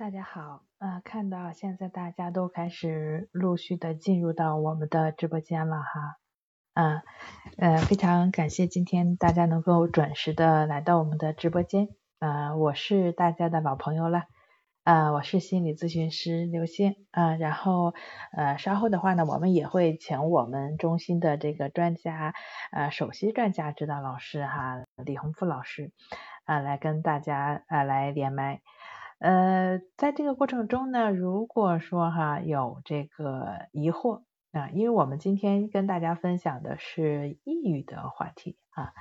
大家好，呃，看到现在大家都开始陆续的进入到我们的直播间了哈，嗯，呃，非常感谢今天大家能够准时的来到我们的直播间，呃，我是大家的老朋友了，呃，我是心理咨询师刘星，啊，然后呃稍后的话呢，我们也会请我们中心的这个专家，呃，首席专家指导老师哈，李洪富老师，啊，来跟大家啊来连麦。呃，在这个过程中呢，如果说哈有这个疑惑啊，因为我们今天跟大家分享的是抑郁的话题啊，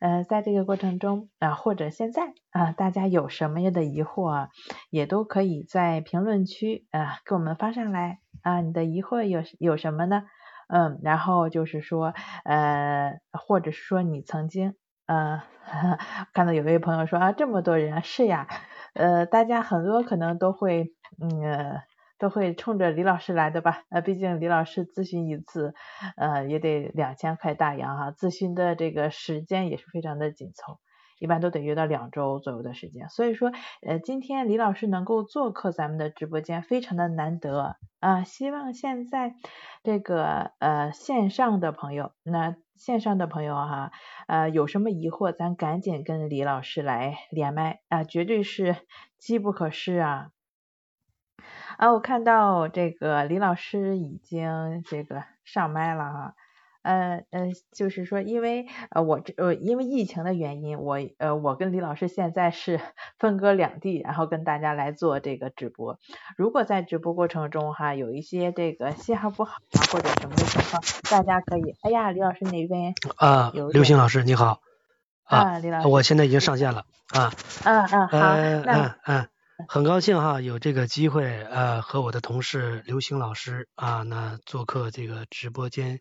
呃，在这个过程中啊，或者现在啊，大家有什么样的疑惑啊，也都可以在评论区啊给我们发上来啊，你的疑惑有有什么呢？嗯，然后就是说呃，或者说你曾经呃 看到有位朋友说啊，这么多人啊是呀。呃，大家很多可能都会，嗯，都会冲着李老师来的吧？呃，毕竟李老师咨询一次，呃，也得两千块大洋哈，咨询的这个时间也是非常的紧凑，一般都得约到两周左右的时间。所以说，呃，今天李老师能够做客咱们的直播间，非常的难得啊！希望现在这个呃线上的朋友，那线上的朋友哈。呃，有什么疑惑，咱赶紧跟李老师来连麦啊，绝对是机不可失啊！啊，我看到这个李老师已经这个上麦了哈。呃呃，就是说，因为呃我这呃因为疫情的原因，我呃我跟李老师现在是 分隔两地，然后跟大家来做这个直播。如果在直播过程中哈有一些这个信号不好啊或者什么的情况，大家可以，哎呀，李老师那边啊，刘星老师你好啊，李老师，我现在已经上线了啊，嗯嗯好，嗯嗯，很高兴哈有这个机会呃和我的同事刘星老师啊那做客这个直播间。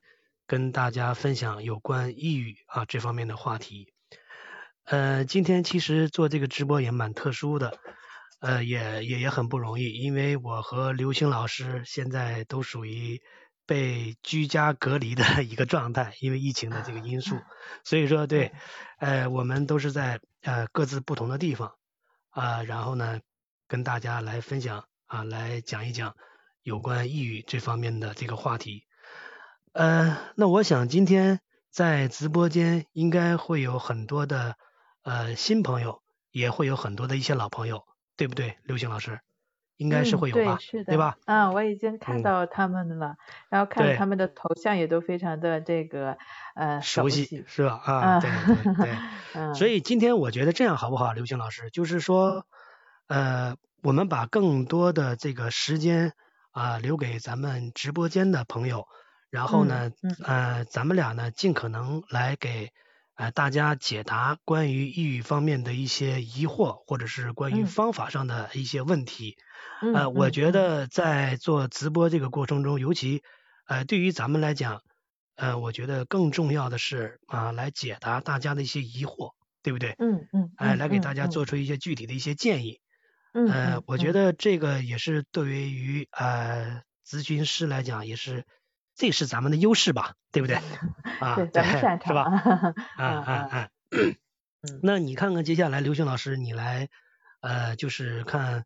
跟大家分享有关抑郁啊这方面的话题。呃，今天其实做这个直播也蛮特殊的，呃，也也也很不容易，因为我和刘星老师现在都属于被居家隔离的 一个状态，因为疫情的这个因素，所以说对，呃，我们都是在呃各自不同的地方啊，然后呢跟大家来分享啊，来讲一讲有关抑郁这方面的这个话题。呃，那我想今天在直播间应该会有很多的呃新朋友，也会有很多的一些老朋友，对不对，刘星老师？应该是会有吧，对吧？嗯，我已经看到他们了，然后看他们的头像也都非常的这个呃熟悉，是吧？啊，对对对，所以今天我觉得这样好不好，刘星老师？就是说呃，我们把更多的这个时间啊留给咱们直播间的朋友。然后呢，呃，咱们俩呢，尽可能来给呃大家解答关于抑郁方面的一些疑惑，或者是关于方法上的一些问题。呃，我觉得在做直播这个过程中，尤其呃对于咱们来讲，呃，我觉得更重要的是啊，来解答大家的一些疑惑，对不对？嗯嗯。哎，来给大家做出一些具体的一些建议。嗯。呃，我觉得这个也是对于呃咨询师来讲也是。这是咱们的优势吧，对不对？啊，对，是吧？啊啊啊！那你看看接下来刘星老师，你来呃，就是看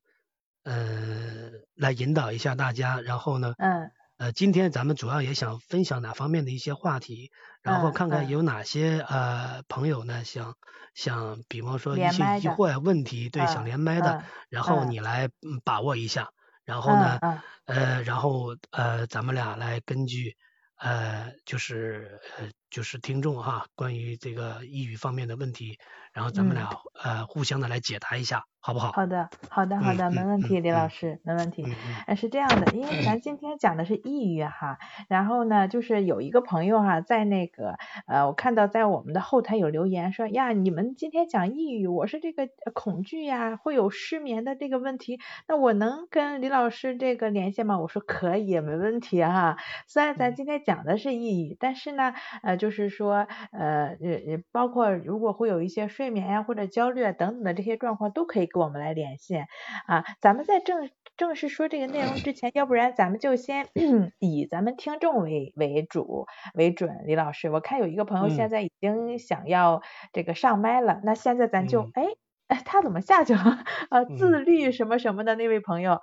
呃，来引导一下大家，然后呢，嗯，呃，今天咱们主要也想分享哪方面的一些话题，然后看看有哪些呃朋友呢想想，比方说一些疑惑呀、问题，对，想连麦的，然后你来把握一下。然后呢，呃，然后呃，咱们俩来根据呃，就是呃，就是听众哈，关于这个抑郁方面的问题，然后咱们俩呃，互相的来解答一下。好不好？好的，好的，好的，没问题，李老师，没问题。哎，是这样的，因为咱 今天讲的是抑郁哈，然后呢，就是有一个朋友哈，在那个呃，我看到在我们的后台有留言说呀，你们今天讲抑郁，我是这个恐惧呀，会有失眠的这个问题，那我能跟李老师这个连线吗？我说可以，没问题哈。虽然咱今天讲的是抑郁，但是呢，呃，就是说呃呃，包括如果会有一些睡眠呀或者焦虑啊等等的这些状况，都可以。我们来连线。啊！咱们在正正式说这个内容之前，要不然咱们就先 以咱们听众为为主为准。李老师，我看有一个朋友现在已经想要这个上麦了，那现在咱就哎哎，他怎么下去了？呃，自律什么什么的那位朋友。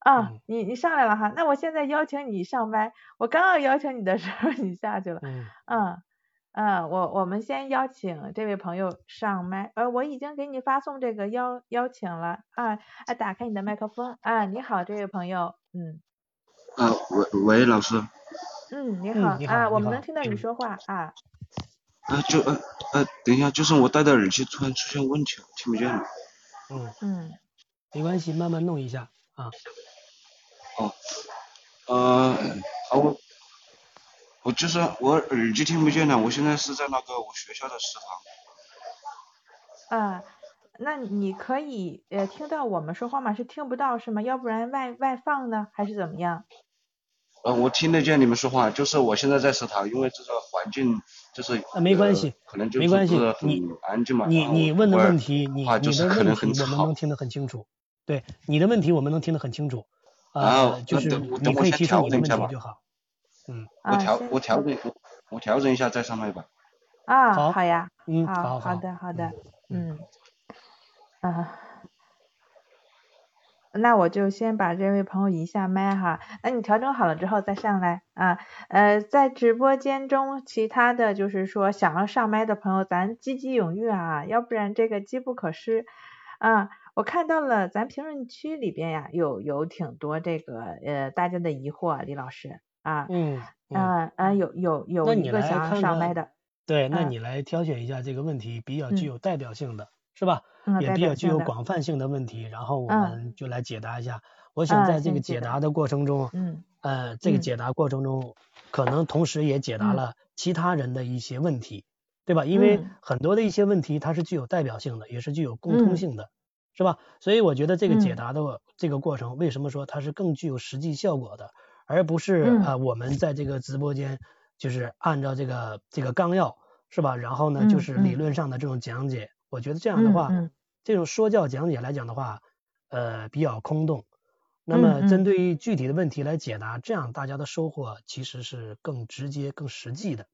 啊，你你上来了哈，那我现在邀请你上麦，我刚要邀请你的时候你下去了，嗯嗯，我我们先邀请这位朋友上麦，呃，我已经给你发送这个邀邀请了啊，啊，打开你的麦克风啊，你好，这位朋友，嗯，啊，喂喂，老师，嗯，你好啊，我们能听到你说话啊。啊，就呃呃，等一下，就是我戴的耳机突然出现问题了，听不见了。嗯嗯，没关系，慢慢弄一下啊。哦，呃，啊我我就是我耳机听不见了，我现在是在那个我学校的食堂。啊，那你可以呃听到我们说话吗？是听不到是吗？要不然外外放呢，还是怎么样？呃，我听得见你们说话，就是我现在在食堂，因为这个环境就是啊，没关系，可能就没关系，你安静嘛。你你问的问题，你你的问题我们能听得很清楚。对，你的问题我们能听得很清楚。啊，就是你可以提出你的问题就好。嗯，我调我调整我调整一下再上麦吧。啊，好，好呀。嗯，好好的好的，嗯，啊。那我就先把这位朋友移下麦哈，那你调整好了之后再上来啊。呃，在直播间中，其他的就是说想要上麦的朋友，咱积极踊跃啊，要不然这个机不可失啊。我看到了咱评论区里边呀，有有挺多这个呃大家的疑惑，李老师啊，嗯嗯啊有有有一个想要上麦的，对，那你来挑选一下这个问题比较具有代表性的。是吧？也比较具有广泛性的问题，然后我们就来解答一下。我想在这个解答的过程中，嗯，呃，这个解答过程中，可能同时也解答了其他人的一些问题，对吧？因为很多的一些问题它是具有代表性的，也是具有共通性的，是吧？所以我觉得这个解答的这个过程，为什么说它是更具有实际效果的，而不是啊我们在这个直播间就是按照这个这个纲要，是吧？然后呢，就是理论上的这种讲解。我觉得这样的话，这种说教讲解来讲的话，呃，比较空洞。那么针对于具体的问题来解答，这样大家的收获其实是更直接、更实际的，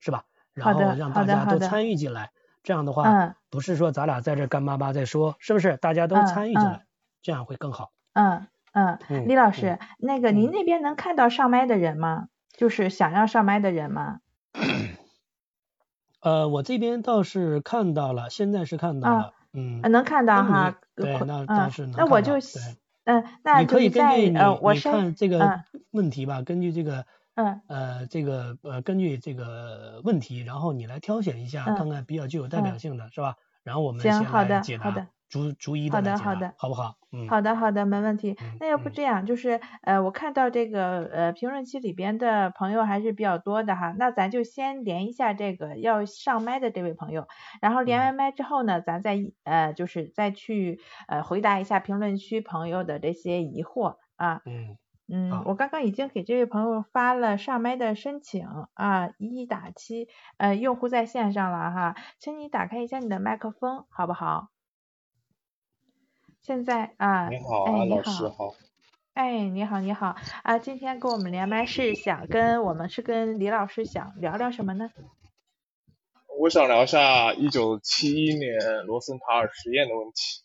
是吧？然后让大家都参与进来，这样的话，不是说咱俩在这干巴巴在说，是不是？大家都参与进来，这样会更好。嗯嗯，李老师，那个您那边能看到上麦的人吗？就是想要上麦的人吗？呃，我这边倒是看到了，现在是看到了，嗯，能看到哈，对，那倒是能那我就，嗯，那你可以根据你你看这个问题吧，根据这个，嗯，呃，这个呃，根据这个问题，然后你来挑选一下，看看比较具有代表性的是吧？然后我们先来解答。逐逐一的好的好的，好不好？嗯，好的好的，没问题。那要不这样，就是呃，我看到这个呃评论区里边的朋友还是比较多的哈，那咱就先连一下这个要上麦的这位朋友，然后连完麦之后呢，咱再呃就是再去呃回答一下评论区朋友的这些疑惑啊。嗯嗯，我刚刚已经给这位朋友发了上麦的申请啊，一打七呃用户在线上了哈，请你打开一下你的麦克风，好不好？现在啊，你好，哎，老师好。哎，你好，你好啊，今天跟我们连麦是想跟我们是跟李老师想聊聊什么呢？我想聊一下一九七一年罗森塔尔实验的问题。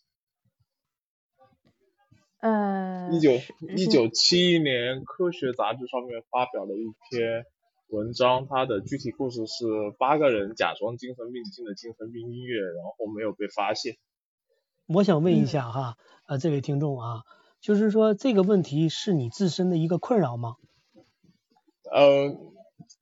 呃，一九一九七一年科学杂志上面发表了一篇文章，它的具体故事是八个人假装精神病进了精神病医院，然后没有被发现。我想问一下哈，呃，这位听众啊，就是说这个问题是你自身的一个困扰吗？呃，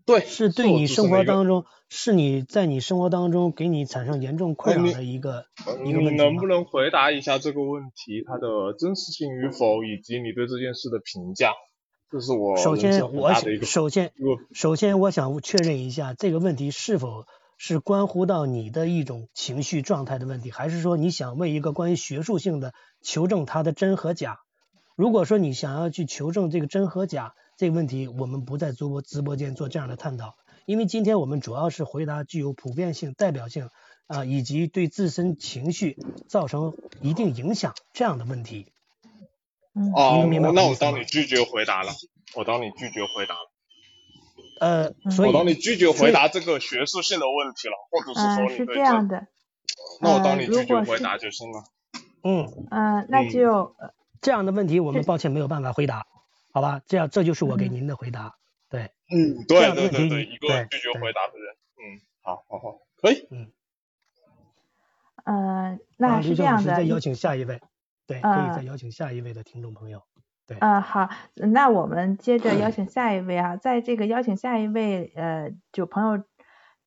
对，是对你生活当中，是你在你生活当中给你产生严重困扰的一个一个问题你能不能回答一下这个问题，它的真实性与否，以及你对这件事的评价？这是我首先我首先首先我想确认一下这个问题是否。是关乎到你的一种情绪状态的问题，还是说你想问一个关于学术性的求证它的真和假？如果说你想要去求证这个真和假这个问题，我们不在直播直播间做这样的探讨，因为今天我们主要是回答具有普遍性、代表性啊以及对自身情绪造成一定影响这样的问题。哦，那我当你拒绝回答了，我当你拒绝回答了。呃，所以我当你拒绝回答这个学术性的问题了，或者是说是这样的，那我当你拒绝回答就行了。嗯，嗯，那嗯就呃这样的问题我们抱歉没有办法回答，好吧？这样这就是我给嗯您的回答。对，嗯，这对对对对，一个对拒绝对回答的人。嗯，好好好，可以。嗯，呃那是这样的，一师再邀请下一位，对，可以呃再邀请下一位的听众朋友。嗯，好，那我们接着 邀请下一位啊，在这个邀请下一位呃就朋友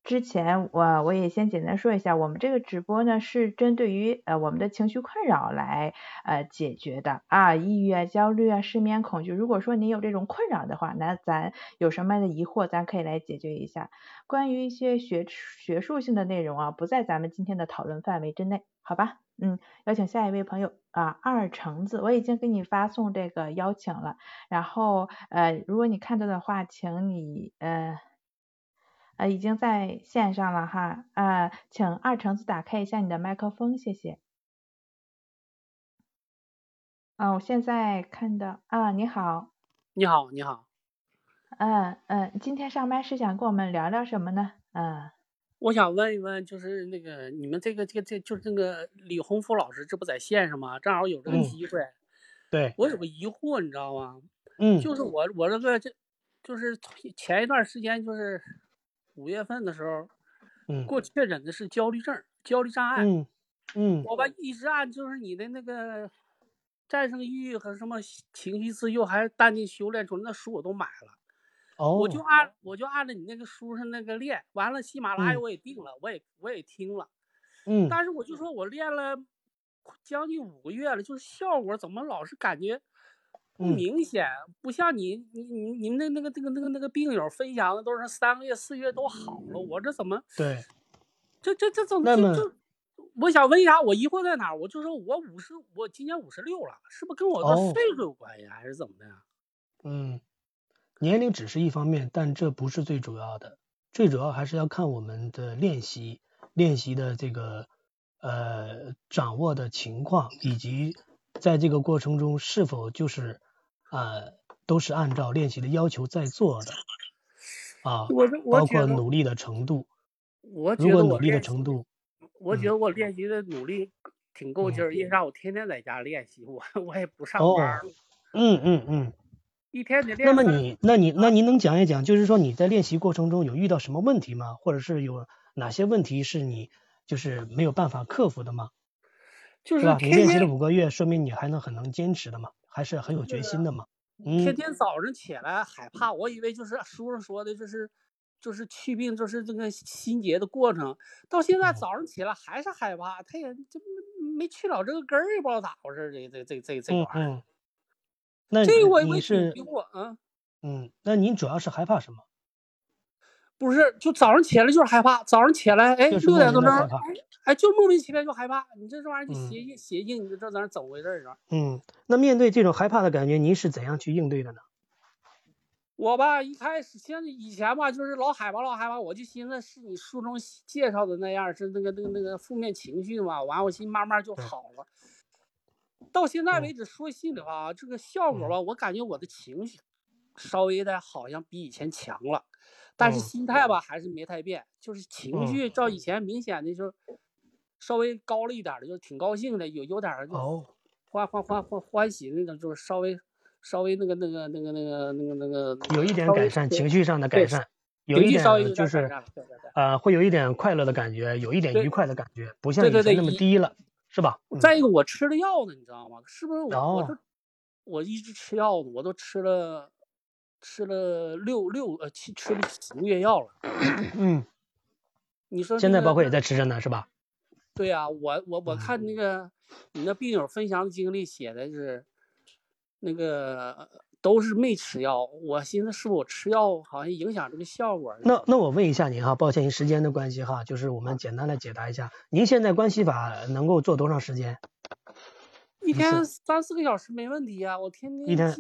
之前，我我也先简单说一下，我们这个直播呢是针对于呃我们的情绪困扰来呃解决的啊，抑郁啊、焦虑啊、失眠、恐惧，如果说你有这种困扰的话，那咱有什么样的疑惑，咱可以来解决一下。关于一些学学术性的内容啊，不在咱们今天的讨论范围之内，好吧？嗯，邀请下一位朋友啊，二橙子，我已经给你发送这个邀请了，然后呃，如果你看到的话，请你呃呃已经在线上了哈，啊，请二橙子打开一下你的麦克风，谢谢。啊，我现在看到啊，你好，你好，你好，嗯嗯，今天上麦是想跟我们聊聊什么呢？嗯。我想问一问，就是那个你们这个这个这就是那个李洪福老师，这不在线上吗？正好有这个嗯机会，对，我有个疑惑，你知道吗？嗯就是我我这个这就是前一段时间就是五月份的时候，嗯给我确诊的是焦虑症、焦虑障碍。嗯嗯我吧一直按就是你的那个战胜抑郁和什么情绪自由，还是淡定修炼出来那书我都买了。哦，我就按我就按照你那个书上那个练，完了喜马拉雅嗯我也定了，我也我也听了，嗯但是我就说我练了将近五个月了，就是效果怎么老是感觉不嗯明显，不像你你你你们那那个那个那个那个病友分享的都是三个月四个月都好了，我这怎么对，这这这怎么那么就就？我想问一下，我疑惑在哪儿？我就说我五十，我今年五十六了，是不是跟我哦的岁数有关系，还是怎么的呀？嗯，年龄只是一方面，但这不是最主要的，最主要还是要看我们的练习，练习的这个呃掌握的情况，以及在这个过程中是否就是呃都是按照练习的要求在做的啊，我这我包，括努力的程度，我觉得如果努力的程度，我觉嗯得我练习的努力挺够劲儿，因为啥？我天天在家练习，我我也不上班嗯嗯嗯。一天得练那。么你，那你，那您能讲一讲，就是说你在练习过程中有遇到什么问题吗？或者是有哪些问题是你就是没有办法克服的吗？就是吧？你练习了天五个月，说明你还能很能坚持的嘛，还是很有决心的嘛。天嗯天早上起来害怕，我以为就是书上说的，就是就是去病，就是这个心结的过程。到现在嗯早上起来还是害怕，他也就没没去了这个根儿，也不知道咋回事儿。这这这这这嗯玩意儿，嗯。那这我我也挺你是疑惑，嗯，嗯，那您主要是害怕什么？不是，就早上起来就是害怕，早上起来，哎，就是六点多钟。哎，就莫名其妙就害怕，你这这玩意儿就嗯邪性邪性，你就这咱怎么回事儿啊？嗯，那面对这种害怕的感觉，您是怎样去应对的呢？我吧，一开始像以前吧，就是老害怕老害怕，我就寻思是你书中介绍的那样，是那个那个那个负面情绪嘛。完，我寻思慢慢就好了。到现在嗯为止，说心里话啊，这个效果吧，我感觉我的情绪稍微的好像比以前强了，但是嗯。心态吧还是没太变，就是情嗯。绪照以前明显的就稍微高了一点儿的，就是挺高兴的，有有点儿就哦，欢欢欢欢欢喜的那种，就是稍微稍微那个那个那个那个那个那个有一点改善，情绪上的改善，有一稍微有点就是点改善了对对对。呃，会有一点快乐的感觉，有一点愉快的感觉，不像对以前那么低了，是吧？嗯。再一个，我吃了药呢，你知道吗？是不是我我我一直吃药呢，我都吃了吃了六六呃七吃了几个月药了。嗯，你说现这个在包括也在吃着呢，是吧？对呀、我我我嗯看那个你那病友分享的经历写的是那个都是没吃药，我寻思是不是我吃药好像影响这个效果？那那我问一下您哈，抱歉，因时间的关系哈，就是我们简单的解答一下，您现在关系法能够做多长时间？一天三四个小时没问题啊，我天天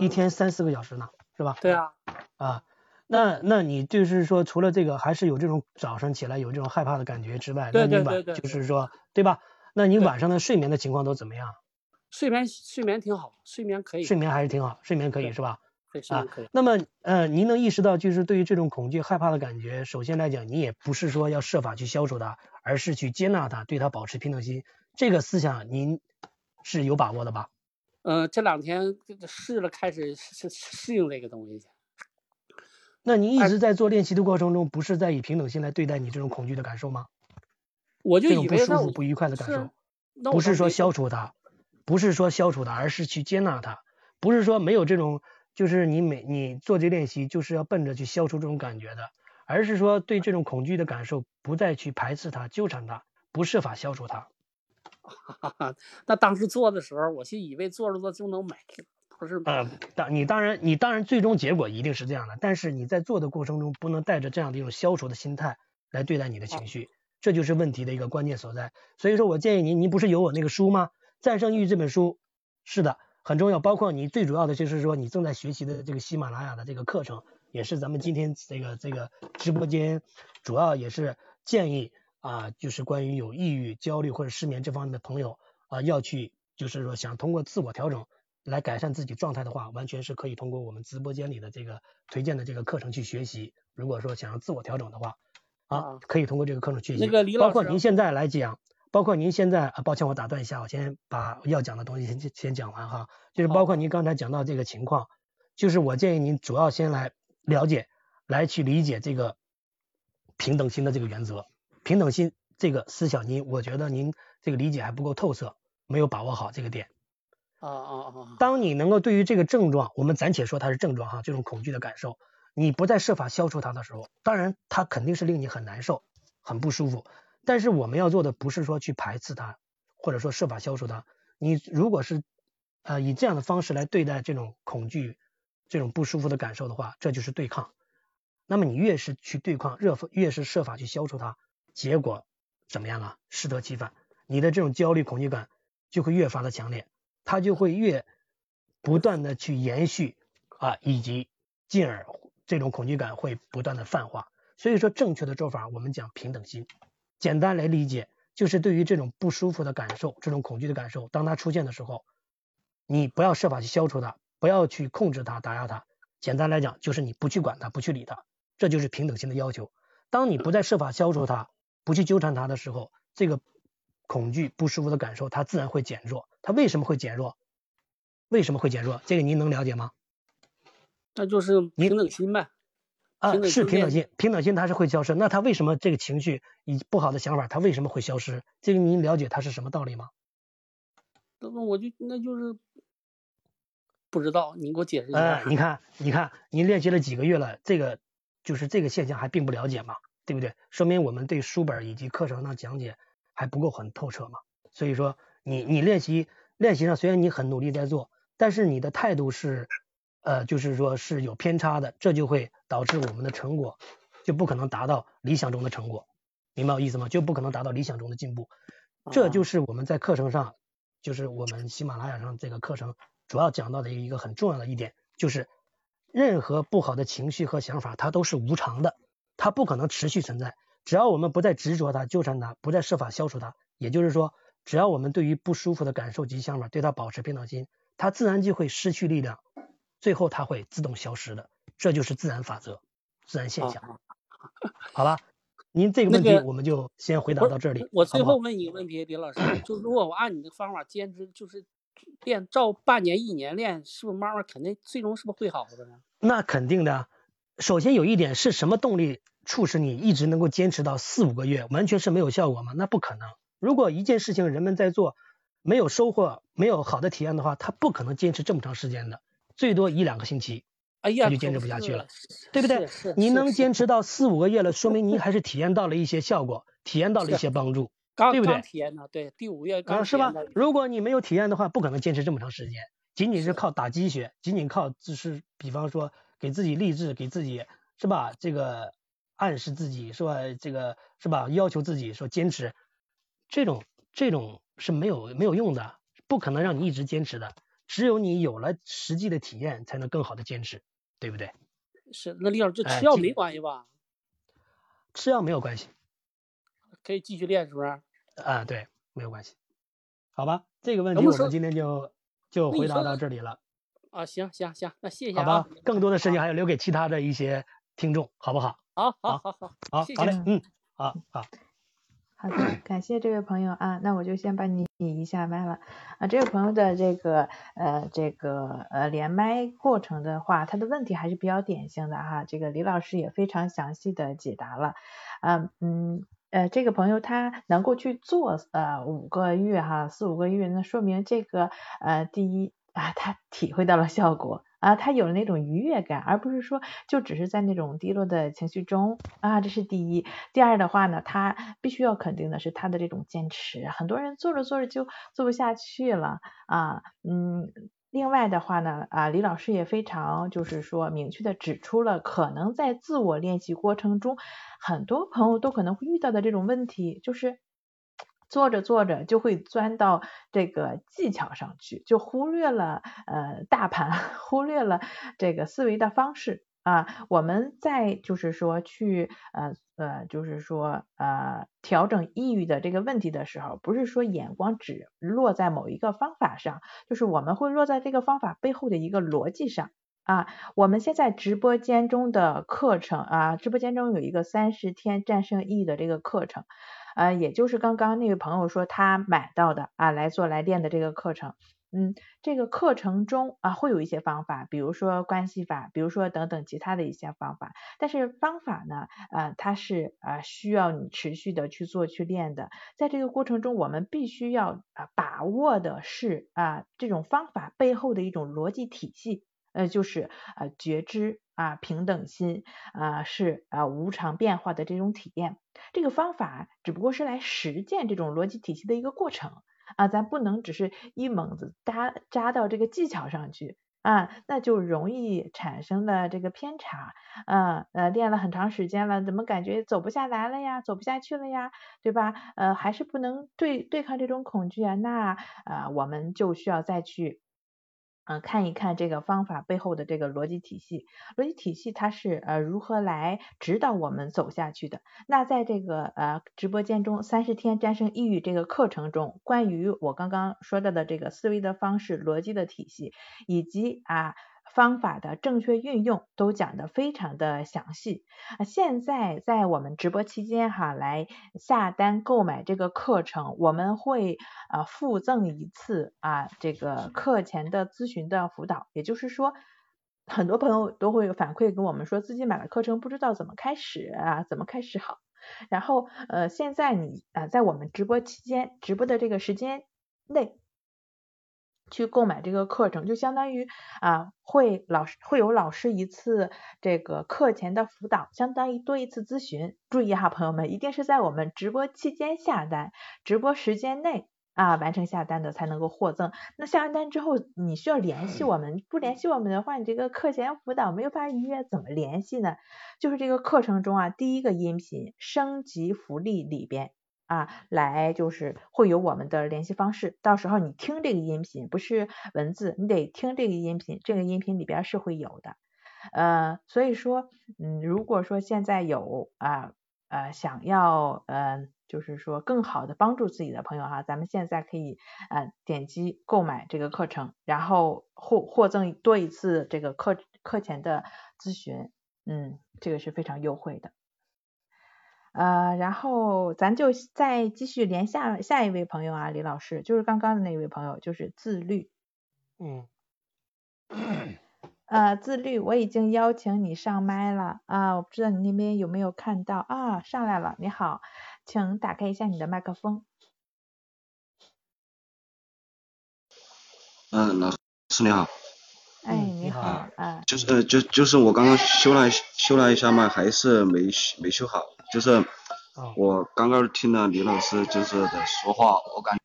一天三四个小时呢，是吧？对啊，啊，那那你就是说，除了这个，还是有这种早上起来有这种害怕的感觉之外，对那你晚对对对就是说，对吧？那你晚上的睡眠的情况都怎么样？睡眠睡眠挺好，睡眠可以，睡眠还是挺好，睡眠可以是吧？对，信任可以。那么呃，您能意识到，就是对于这种恐惧、害怕的感觉，首先来讲，你也不是说要设法去消除它，而是去接纳它，对它保持平等心。这个思想您是有把握的吧？嗯，这两天试了，开始适适应这个东西。那你一直在做练习的过程中，不是在以平等心来对待你这种恐惧的感受吗？我就以为不舒服、不愉快的感受，不是说消除它，不是说消除它，而是去接纳它。不是说没有这种，就是你每你做这练习就是要奔着去消除这种感觉的，而是说对这种恐惧的感受不再去排斥它、纠缠它，不设法消除它。哈哈，那当时做的时候，我就以为做着做就能买，不是呃，当你当然你当然最终结果一定是这样的，但是你在做的过程中不能带着这样的一种消除的心态来对待你的情绪，这就是问题的一个关键所在。所以说我建议您，您不是有我那个书吗？《战胜抑郁》这本书，是的，很重要。包括你最主要的就是说你正在学习的这个喜马拉雅的这个课程，也是咱们今天这个这个直播间主要也是建议啊，就是关于有抑郁、焦虑或者失眠这方面的朋友啊，要去就是说想通过自我调整来改善自己状态的话，完全是可以通过我们直播间里的这个推荐的这个课程去学习。如果说想要自我调整的话，啊啊，可以通过这个课程学习。那个李包老师括您现在来讲，包括您现在啊，抱歉我打断一下，我先把要讲的东西先先讲完哈。就是包括您刚才讲到这个情况，就是我建议您主要先来了解，来去理解这个平等心的这个原则。平等心这个思想，您我觉得您这个理解还不够透彻，没有把握好这个点。啊啊啊！当你能够对于这个症状，我们暂且说它是症状哈，这种恐惧的感受，你不再设法消除它的时候，当然它肯定是令你很难受、很不舒服。但是我们要做的不是说去排斥它，或者说设法消除它。你如果是呃以这样的方式来对待这种恐惧、这种不舒服的感受的话，这就是对抗。那么你越是去对抗，越越是设法去消除它，结果怎么样啊？适得其反，你的这种焦虑、恐惧感就会越发的强烈。它就会越不断的去延续啊，以及进而这种恐惧感会不断的泛化。所以说，正确的做法，我们讲平等心。简单来理解，就是对于这种不舒服的感受、这种恐惧的感受，当它出现的时候，你不要设法去消除它，不要去控制它、打压它。简单来讲，就是你不去管它，不去理它，这就是平等心的要求。当你不再设法消除它，不去纠缠他的时候，这个恐惧、不舒服的感受，它自然会减弱。它为什么会减弱？为什么会减弱？这个您能了解吗？那就是平等心呗。啊是平等心，平等心它是会消失。那它为什么这个情绪以不好的想法，它为什么会消失？这个您了解它是什么道理吗？那么我就那就是不知道，你给我解释一下。呃，你看，你看，您练习了几个月了，这个就是这个现象还并不了解嘛，对不对？说明我们对书本以及课程的讲解还不够很透彻嘛。所以说，你你练习练习上虽然你很努力在做，但是你的态度是呃，就是说是有偏差的，这就会导致我们的成果就不可能达到理想中的成果，明白我意思吗？就不可能达到理想中的进步。这就是我们在课程上，就是我们喜马拉雅上这个课程主要讲到的一个很重要的一点，就是任何不好的情绪和想法，它都是无常的，它不可能持续存在。只要我们不再执着它、纠缠它，不再设法消除它，也就是说，只要我们对于不舒服的感受及想法，对它保持平等心，它自然就会失去力量，最后它会自动消失的。这就是自然法则、自然现象。啊好吧，您这个问题我们就先回答到这里。我最后问一个问题，李老师，就如果我按你的方法坚持，就是练照半年、一年练，是不是慢慢肯定最终是不是会好的呢？那肯定的。首先有一点是什么动力促使你一直能够坚持到四五个月，完全是没有效果吗？那不可能。如果一件事情人们在做，没有收获、没有好的体验的话，他不可能坚持这么长时间的，最多一两个星期，哎呀，他就坚持不下去了，对不对是是？您能坚持到四五个月了，说明您还是体验到了一些效果，体验到了一些帮助。对不对刚体验的，对，第五月啊，刚是吧？如果你没有体验的话，不可能坚持这么长时间，仅仅是靠打鸡血，仅仅靠就是比方说给自己励志，给自己是吧？这个暗示自己是吧？这个是吧？要求自己说坚持，这种这种是没有没有用的，不可能让你一直坚持的。只有你有了实际的体验，才能更好的坚持，对不对？是那李老师，这吃药没关系吧？吃药没有关系可以继续练，是不是？啊，对，没有关系。好吧，这个问题我们今天就就回答到这里了。啊，行行行，那谢谢好吧啊。，更多的事情还要留给其他的一些听众，好不好？好，好，好，好，好，谢谢好嘞，嗯，好好，好的，感谢这位朋友啊，那我就先帮你引一下麦了啊。这位朋友的这个呃这个呃连麦过程的话，他的问题还是比较典型的哈，这个李老师也非常详细的解答了，啊嗯。呃，这个朋友他能够去做呃五个月哈，四五个月，那说明这个呃第一啊，他体会到了效果啊，他有了那种愉悦感，而不是说就只是在那种低落的情绪中啊，这是第一。第二的话呢，他必须要肯定的是他的这种坚持，很多人做着做着就做不下去了啊，嗯。另外的话呢，啊，李老师也非常就是说明确的指出了，可能在自我练习过程中，很多朋友都可能会遇到的这种问题，就是做着做着就会钻到这个技巧上去，就忽略了呃大盘，忽略了这个思维的方式啊。我们在就是说去呃呃就是说呃调整抑郁的这个问题的时候，不是说眼光只落在某一个方法上，就是我们会落在这个方法背后的一个逻辑上。啊，我们现在直播间中的课程啊，直播间中有一个三十天战胜抑郁的这个课程，呃，也就是刚刚那位朋友说他买到的啊，来做来练的这个课程，嗯，这个课程中啊会有一些方法，比如说关系法，比如说等等其他的一些方法，但是方法呢，呃，它是啊需要你持续的去做去练的，在这个过程中，我们必须要啊把握的是啊这种方法背后的一种逻辑体系。呃，就是呃觉知啊，平等心啊，是啊无常变化的这种体验。这个方法只不过是来实践这种逻辑体系的一个过程啊，咱不能只是一猛子扎扎到这个技巧上去啊，那就容易产生了这个偏差啊。呃，练了很长时间了，怎么感觉走不下来了呀，走不下去了呀，对吧？呃，还是不能对对抗这种恐惧啊，那啊我们就需要再去。嗯，看一看这个方法背后的这个逻辑体系，逻辑体系它是呃如何来指导我们走下去的？那在这个呃直播间中，三十天战胜抑郁这个课程中，关于我刚刚说到的这个思维的方式、逻辑的体系，以及啊。方法的正确运用都讲得非常的详细啊！现在在我们直播期间哈，来下单购买这个课程，我们会啊附赠一次啊这个课前的咨询的辅导。也就是说，很多朋友都会反馈跟我们说，自己买了课程不知道怎么开始啊，怎么开始好。然后呃，现在你啊在我们直播期间直播的这个时间内。去购买这个课程，就相当于啊，会老师会有老师一次这个课前的辅导，相当于多一次咨询。注意哈，朋友们，一定是在我们直播期间下单，直播时间内啊完成下单的才能够获赠。那下完单之后，你需要联系我们，不联系我们的话，你这个课前辅导没有办法预约，怎么联系呢？就是这个课程中啊，第一个音频升级福利里边。啊，来就是会有我们的联系方式，到时候你听这个音频不是文字，你得听这个音频，这个音频里边是会有的。呃，所以说，嗯，如果说现在有啊呃想要呃就是说更好的帮助自己的朋友哈，咱们现在可以呃点击购买这个课程，然后获获赠多一次这个课课前的咨询，嗯，这个是非常优惠的。呃，然后咱就再继续连下下一位朋友啊，李老师，就是刚刚的那位朋友，就是自律。嗯。呃，自律，我已经邀请你上麦了啊，我不知道你那边有没有看到啊，上来了，你好，请打开一下你的麦克风。嗯，老师你好。哎，你好，啊。就是呃，就就是我刚刚修了修了一下嘛，还是没没修好。就是我刚刚听了李老师就是的说话，我感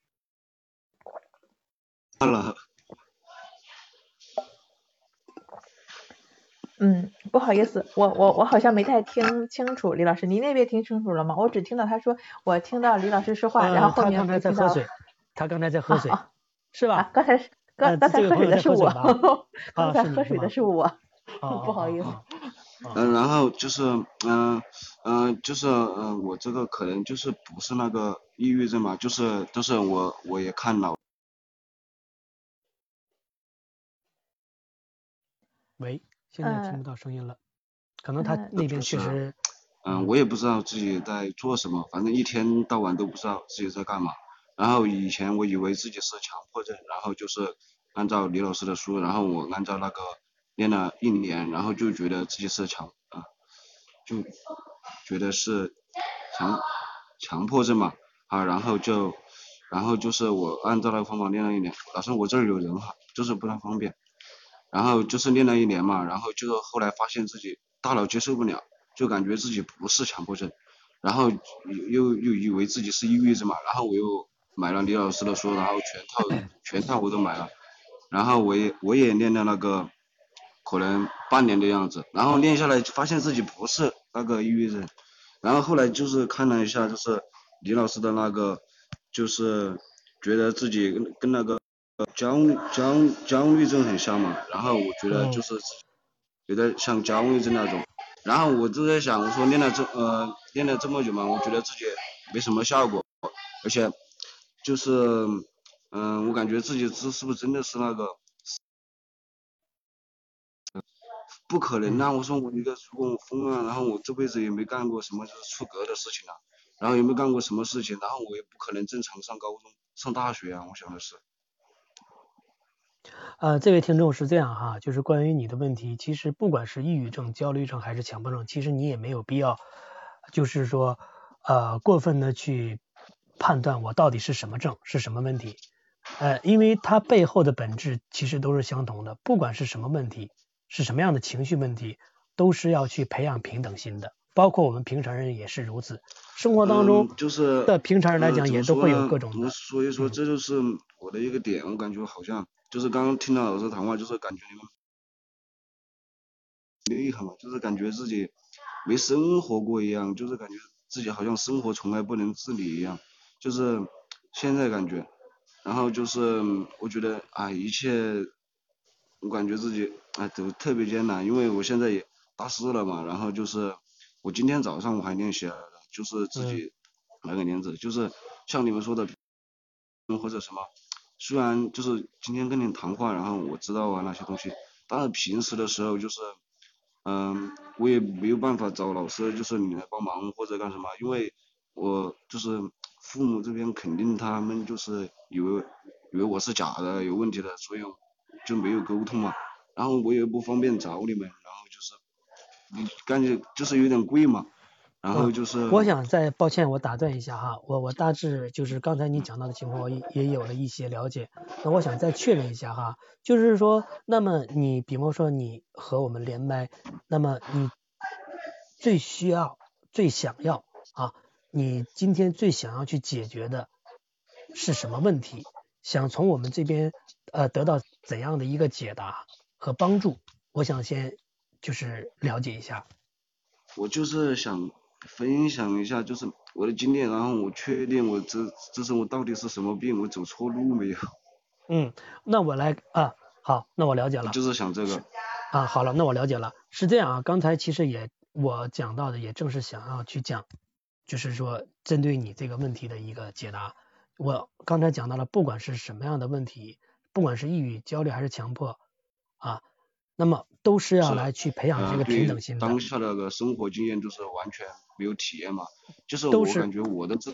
看了。嗯，不好意思，我我我好像没太听清楚，李老师，您那边听清楚了吗？我只听到他说，我听到李老师说话，然后后面他刚才在喝水，他刚才在喝水，是吧？刚才刚刚才喝 水的是我，刚才喝水的是我，不好意思。嗯，然后就是嗯。嗯，就是嗯，我这个可能就是不是那个抑郁症嘛，就是就是我我也看了。喂，现在听不到声音了，可能他那边确实。嗯，我也不知道自己在做什么，反正一天到晚都不知道自己在干嘛。然后以前我以为自己是强迫症，然后就是按照李老师的书，然后我按照那个练了一年，然后就觉得自己是强啊，就觉得是强强迫症嘛啊，然后就然后就是我按照那个方法练了一年，老师我这儿有人哈，就是不太方便。然后就是练了一年嘛，然后就是后来发现自己大脑接受不了。就感觉自己不是强迫症，然后又又以为自己是抑郁症嘛，然后我又买了李老师的书，然后全套 全套我都买了，然后我也我也练了那个可能半年的样子，然后练下来发现自己不是那个抑郁症，然后后来就是看了一下就是李老师的那个，就是觉得自己跟跟那个焦焦焦虑症很像嘛，然后我觉得就是有点像焦虑症那种。然后我就在想，我说练了这呃练了这么久嘛，我觉得自己没什么效果，而且就是嗯，我感觉自己是是不是真的是那个，不可能呐！我说我一个如果我疯了，然后我这辈子也没干过什么就是出格的事情啊，然后也没干过什么事情，然后我也不可能正常上高中上大学啊，我想的是。呃，这位听众是这样哈，就是关于你的问题，其实不管是抑郁症、焦虑症还是强迫症，其实你也没有必要，就是说呃过分的去判断我到底是什么症，是什么问题，呃，因为它背后的本质其实都是相同的，不管是什么问题，是什么样的情绪问题，都是要去培养平等心的，包括我们平常人也是如此，生活当中就是的平常人来讲也都会有各种的，所以说这就是我的一个点，我感觉好像。就是刚刚听到老师谈话，就是感觉你们厉害嘛，就是感觉自己没生活过一样，就是感觉自己好像生活从来不能自理一样，就是现在感觉，然后就是我觉得啊一切，我感觉自己啊都特别艰难，因为我现在也大四了嘛，然后就是我今天早上我还练习了，就是自己那个帘子，就是像你们说的，或者什么。虽然就是今天跟你谈话，然后我知道啊那些东西，但是平时的时候就是，嗯，我也没有办法找老师，就是你来帮忙或者干什么，因为我就是父母这边肯定他们就是以为以为我是假的有问题的，所以就没有沟通嘛，然后我也不方便找你们，然后就是你感觉就是有点贵嘛。然后就是，我想再抱歉，我打断一下哈，我我大致就是刚才你讲到的情况，我也也有了一些了解。那我想再确认一下哈，就是说，那么你比方说你和我们连麦，那么你最需要、最想要啊，你今天最想要去解决的是什么问题？想从我们这边呃得到怎样的一个解答和帮助？我想先就是了解一下。我就是想。分享一下就是我的经验，然后我确定我这这是我到底是什么病，我走错路没有？嗯，那我来啊，好，那我了解了。就是想这个。啊，好了，那我了解了。是这样啊，刚才其实也我讲到的也正是想要去讲，就是说针对你这个问题的一个解答。我刚才讲到了，不管是什么样的问题，不管是抑郁、焦虑还是强迫啊，那么都是要来去培养这个平等心的。当下的个生活经验就是完全。没有体验嘛？就是我感觉我的这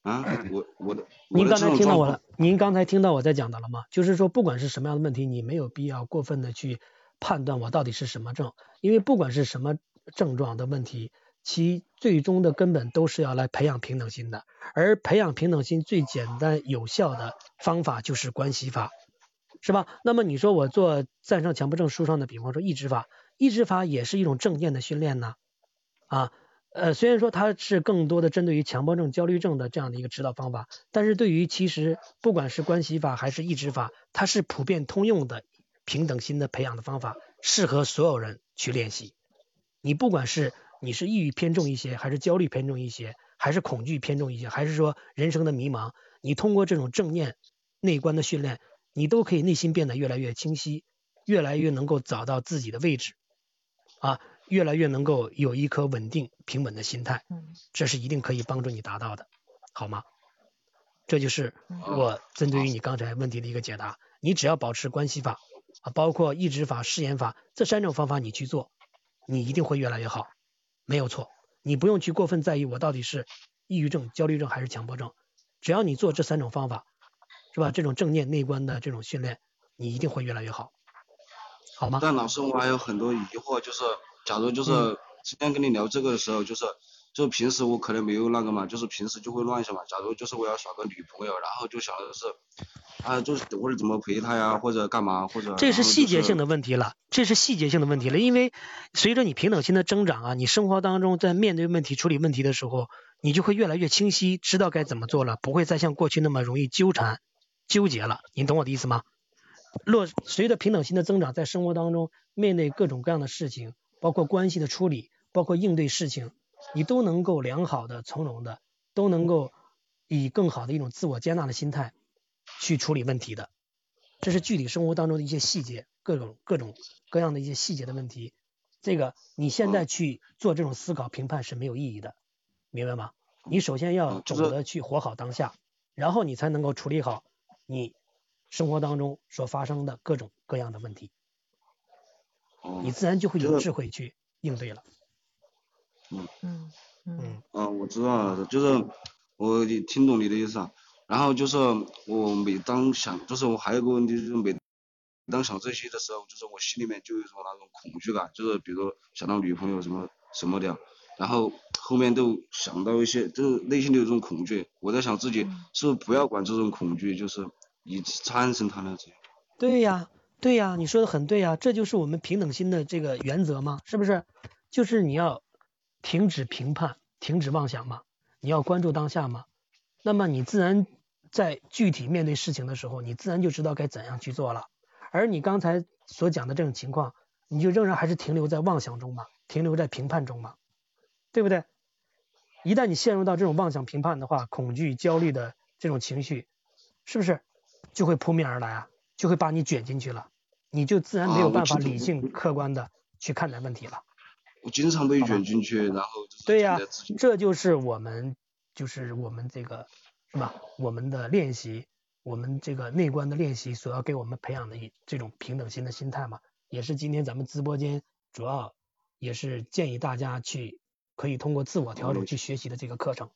啊，我我的您刚才听到我了？您刚才听到我在讲的了吗？就是说，不管是什么样的问题，你没有必要过分的去判断我到底是什么症，因为不管是什么症状的问题，其最终的根本都是要来培养平等心的。而培养平等心最简单有效的方法就是关系法，是吧？那么你说我做战胜强迫症书上的，比方说抑制法，抑制法也是一种正念的训练呢，啊。呃，虽然说它是更多的针对于强迫症、焦虑症的这样的一个指导方法，但是对于其实不管是关系法还是抑制法，它是普遍通用的平等心的培养的方法，适合所有人去练习。你不管是你是抑郁偏重一些，还是焦虑偏重一些，还是恐惧偏重一些，还是说人生的迷茫，你通过这种正念内观的训练，你都可以内心变得越来越清晰，越来越能够找到自己的位置啊。越来越能够有一颗稳定平稳的心态，这是一定可以帮助你达到的，好吗？这就是我针对于你刚才问题的一个解答。你只要保持关系法啊，包括意志法、誓言法这三种方法你去做，你一定会越来越好，没有错。你不用去过分在意我到底是抑郁症、焦虑症还是强迫症，只要你做这三种方法，是吧？这种正念内观的这种训练，你一定会越来越好，好吗？但老师，我还有很多疑惑，就是假如就是今天跟你聊这个的时候，就是。就平时我可能没有那个嘛，就是平时就会乱想嘛。假如就是我要耍个女朋友，然后就想的是，啊，就是或者怎么陪她呀，或者干嘛，或者。这是细节性的问题了，这是细节性的问题了。因为随着你平等心的增长啊，你生活当中在面对问题、处理问题的时候，你就会越来越清晰，知道该怎么做了，不会再像过去那么容易纠缠、纠结了。你懂我的意思吗？落随着平等心的增长，在生活当中面对各种各样的事情，包括关系的处理，包括应对事情。你都能够良好的、从容的，都能够以更好的一种自我接纳的心态去处理问题的，这是具体生活当中的一些细节，各种各种各样的一些细节的问题。这个你现在去做这种思考评判是没有意义的，明白吗？你首先要懂得去活好当下，然后你才能够处理好你生活当中所发生的各种各样的问题，你自然就会有智慧去应对了。嗯嗯嗯啊，我知道了，就是我听懂你的意思啊。然后就是我每当想，就是我还有个问题，就是每当想这些的时候，就是我心里面就有一种那种恐惧感，就是比如想到女朋友什么什么的，然后后面都想到一些，就是内心都有一种恐惧。我在想自己是不是不要管这种恐惧，就是以战胜它呢？这样。对呀，对呀，你说的很对呀，这就是我们平等心的这个原则嘛，是不是？就是你要。停止评判，停止妄想嘛，你要关注当下嘛，那么你自然在具体面对事情的时候，你自然就知道该怎样去做了。而你刚才所讲的这种情况，你就仍然还是停留在妄想中嘛，停留在评判中嘛，对不对？一旦你陷入到这种妄想评判的话，恐惧、焦虑的这种情绪，是不是就会扑面而来啊？就会把你卷进去了，你就自然没有办法理性客观的去看待问题了。我经常被卷进去，然后对呀，这就是我们就是我们这个是吧？我们的练习，我们这个内观的练习所要给我们培养的一这种平等心的心态嘛，也是今天咱们直播间主要也是建议大家去可以通过自我调整去学习的这个课程。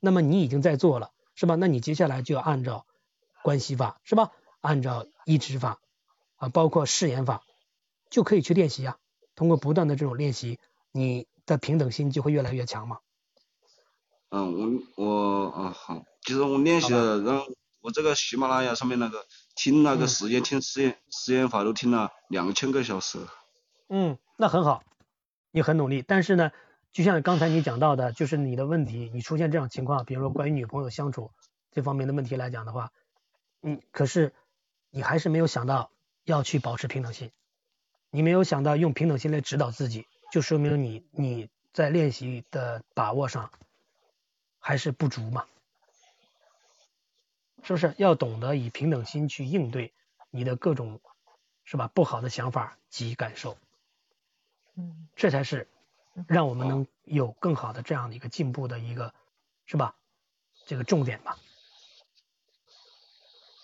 那么你已经在做了是吧？那你接下来就要按照关系法是吧？按照一指法啊，包括誓言法，就可以去练习呀。通过不断的这种练习，你的平等心就会越来越强嘛。嗯，我我啊好，其实我练习了，然后我这个喜马拉雅上面那个听那个时间听实验实验法都听了两千个小时。嗯，那很好，你很努力，但是呢，就像刚才你讲到的，就是你的问题，你出现这种情况，比如说关于女朋友相处这方面的问题来讲的话，嗯，可是你还是没有想到要去保持平等心。你没有想到用平等心来指导自己，就说明你你在练习的把握上还是不足嘛？是不是要懂得以平等心去应对你的各种是吧不好的想法及感受？嗯，这才是让我们能有更好的这样的一个进步的一个是吧？这个重点吧。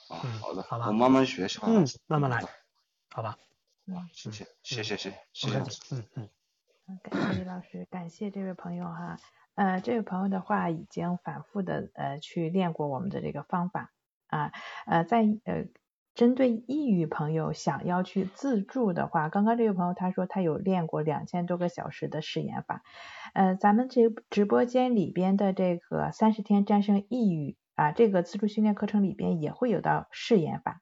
啊，好的，好吧，我慢慢学习吧。嗯，慢慢来，好吧。谢谢，谢谢，谢谢，谢谢。嗯嗯。感谢李老师，感谢这位朋友哈。呃，这位朋友的话已经反复的呃去练过我们的这个方法啊。呃，在呃针对抑郁朋友想要去自助的话，刚刚这位朋友他说他有练过两千多个小时的试验法。呃，咱们这直播间里边的这个三十天战胜抑郁啊，这个自助训练课程里边也会有到试验法。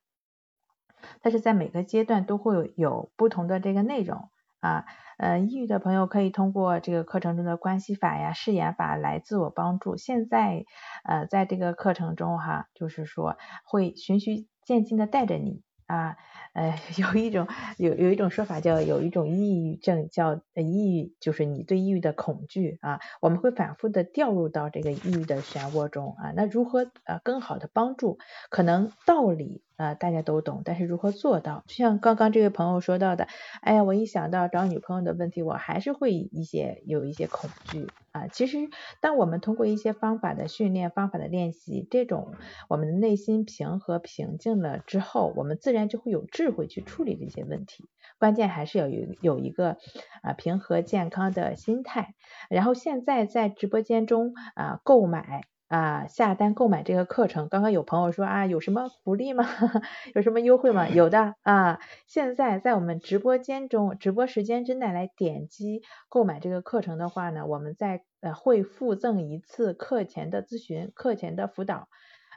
但是在每个阶段都会有有不同的这个内容啊，呃，抑郁的朋友可以通过这个课程中的关系法呀、誓言法来自我帮助。现在呃，在这个课程中哈，就是说会循序渐进的带着你。啊，呃，有一种有有一种说法叫有一种抑郁症叫抑郁，就是你对抑郁的恐惧啊，我们会反复的掉入到这个抑郁的漩涡中啊。那如何呃更好的帮助？可能道理啊大家都懂，但是如何做到？就像刚刚这位朋友说到的，哎呀，我一想到找女朋友的问题，我还是会一些有一些恐惧啊。其实当我们通过一些方法的训练、方法的练习，这种我们的内心平和平静了之后，我们自然就会有智慧去处理这些问题。关键还是要有有一个啊平和健康的心态。然后现在在直播间中啊购买。啊，下单购买这个课程，刚刚有朋友说啊，有什么福利吗？有什么优惠吗？有的啊，现在在我们直播间中，直播时间之内来点击购买这个课程的话呢，我们在呃会附赠一次课前的咨询，课前的辅导。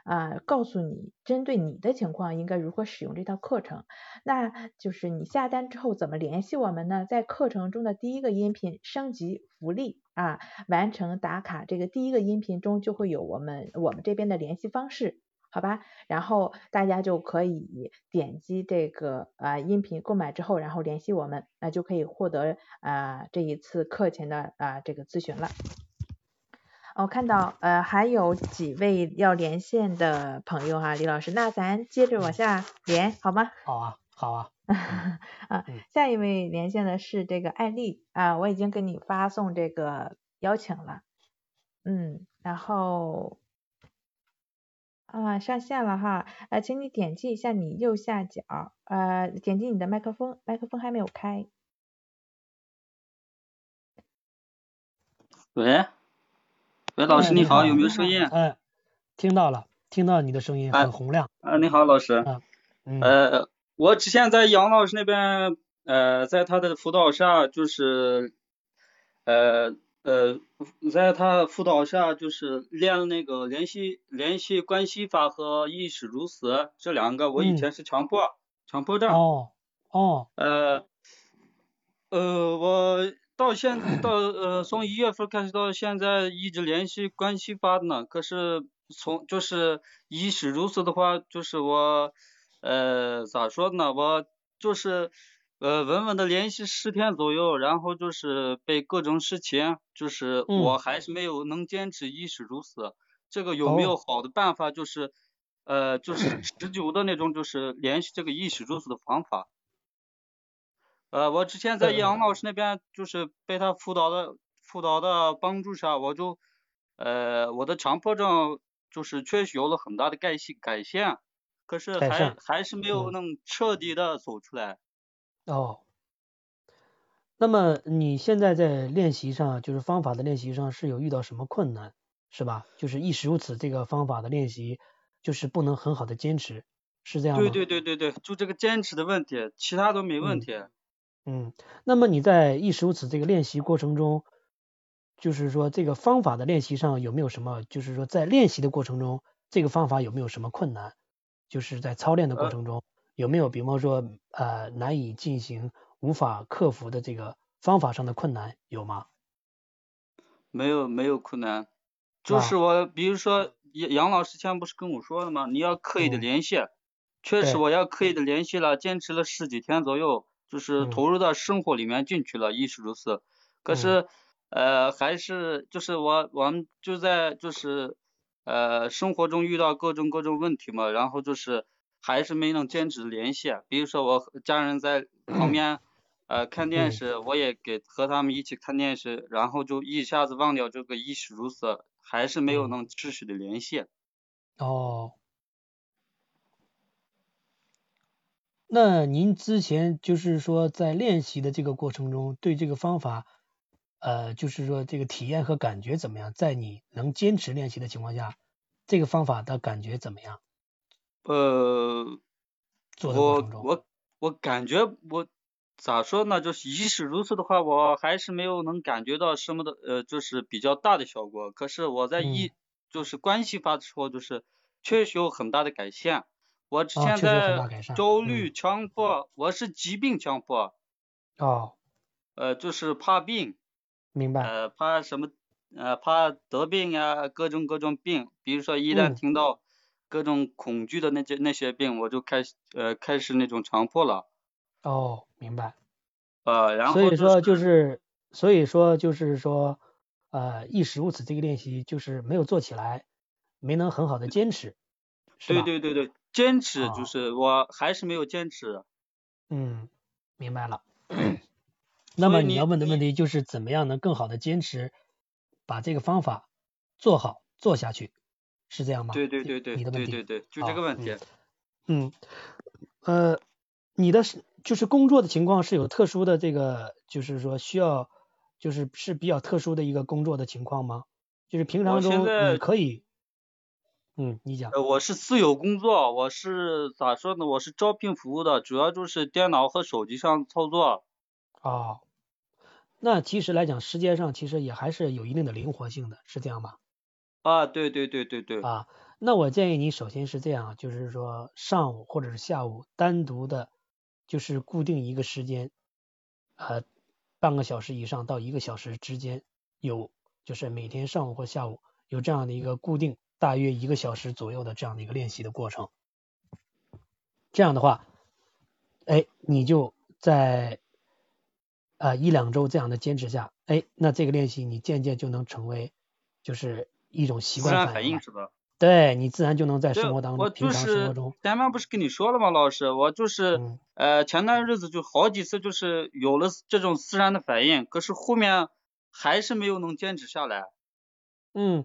啊，告诉你针对你的情况应该如何使用这套课程。那就是你下单之后怎么联系我们呢？在课程中的第一个音频升级福利啊，完成打卡这个第一个音频中就会有我们我们这边的联系方式，好吧？然后大家就可以点击这个啊音频购买之后，然后联系我们，那就可以获得啊这一次课前的啊这个咨询了。我看到呃还有几位要连线的朋友哈，李老师，那咱接着往下连好吗？好啊，好啊。啊，下一位连线的是这个艾丽啊，我已经给你发送这个邀请了，嗯，然后啊上线了哈，呃，请你点击一下你右下角，呃，点击你的麦克风，麦克风还没有开。喂。喂，老师你好，有没有声音？哎，听到了，听到你的声音很洪亮。啊，你好，老师。嗯。呃，我之前在杨老师那边，呃，在他的辅导下，就是，呃呃，在他辅导下，就是练那个联系联系关系法和意识如此这两个。我以前是强迫强迫症。哦哦。呃呃，我。到现到呃从一月份开始到现在一直联系关系发呢，可是从就是一是如此的话，就是我呃咋说呢，我就是呃稳稳的联系十天左右，然后就是被各种事情，就是我还是没有能坚持一是如此，这个有没有好的办法，就是呃就是持久的那种就是联系这个意识如此的方法？呃，我之前在杨老师那边，就是被他辅导的辅导的帮助下，我就呃我的强迫症就是确实有了很大的改性改善，可是还还是没有能彻底的走出来。哦，那么你现在在练习上，就是方法的练习上是有遇到什么困难，是吧？就是亦是如此，这个方法的练习就是不能很好的坚持，是这样吗？对对对对对，就这个坚持的问题，其他都没问题。嗯，那么你在亦是如此这个练习过程中，就是说这个方法的练习上有没有什么，就是说在练习的过程中，这个方法有没有什么困难？就是在操练的过程中有没有，比方说呃难以进行、无法克服的这个方法上的困难有吗？没有，没有困难，就是我比如说杨杨老师前不是跟我说了吗？你要刻意的联系，确实我要刻意的联系了，坚持了十几天左右。就是投入到生活里面进去了，亦是如此。可是，呃，还是就是我我们就在就是呃生活中遇到各种各种问题嘛，然后就是还是没能坚持联系。比如说我家人在旁边呃看电视，我也给和他们一起看电视，然后就一下子忘掉这个亦是如此，还是没有能持续的联系。哦。那您之前就是说在练习的这个过程中，对这个方法，呃，就是说这个体验和感觉怎么样？在你能坚持练习的情况下，这个方法的感觉怎么样？呃，我我我感觉我咋说呢？就是即使如此的话，我还是没有能感觉到什么的，呃，就是比较大的效果。可是我在一就是关系法的时候，就是确实有很大的改善。我之前在焦虑、强迫，我是疾病强迫。哦。呃，就是怕病。明白。呃，怕什么？呃，怕得病呀，各种各种病。比如说，一旦听到各种恐惧的那些那些病，我就开始呃开始那种强迫了。哦，明白。呃，然后。所以说就是，所以说就是说，呃，亦时如此，这个练习就是没有做起来，没能很好的坚持。对对对对。坚持就是我还是没有坚持。嗯，明白了。那么你要问的问题就是怎么样能更好的坚持把这个方法做好做下去，是这样吗？对对对对你的问题对对对，就这个问题。嗯，呃，你的是就是工作的情况是有特殊的这个，就是说需要，就是是比较特殊的一个工作的情况吗？就是平常中你可以，嗯，你讲。呃，我是自有工作，我是咋说呢？我是招聘服务的，主要就是电脑和手机上操作。哦，那其实来讲，时间上其实也还是有一定的灵活性的，是这样吧？啊，对对对对对。啊。那我建议你首先是这样，就是说上午或者是下午单独的，就是固定一个时间，呃，半个小时以上到一个小时之间，有就是每天上午或下午有这样的一个固定大约一个小时左右的这样的一个练习的过程。这样的话，哎，你就在啊一两周这样的坚持下，哎，那这个练习你渐渐就能成为就是一种习惯反应，是吧？对你自然就能在生活当中，平常生活中。前面不是跟你说了吗，老师？我就是呃前段日子就好几次就是有了这种自然的反应，可是后面还是没有能坚持下来。嗯，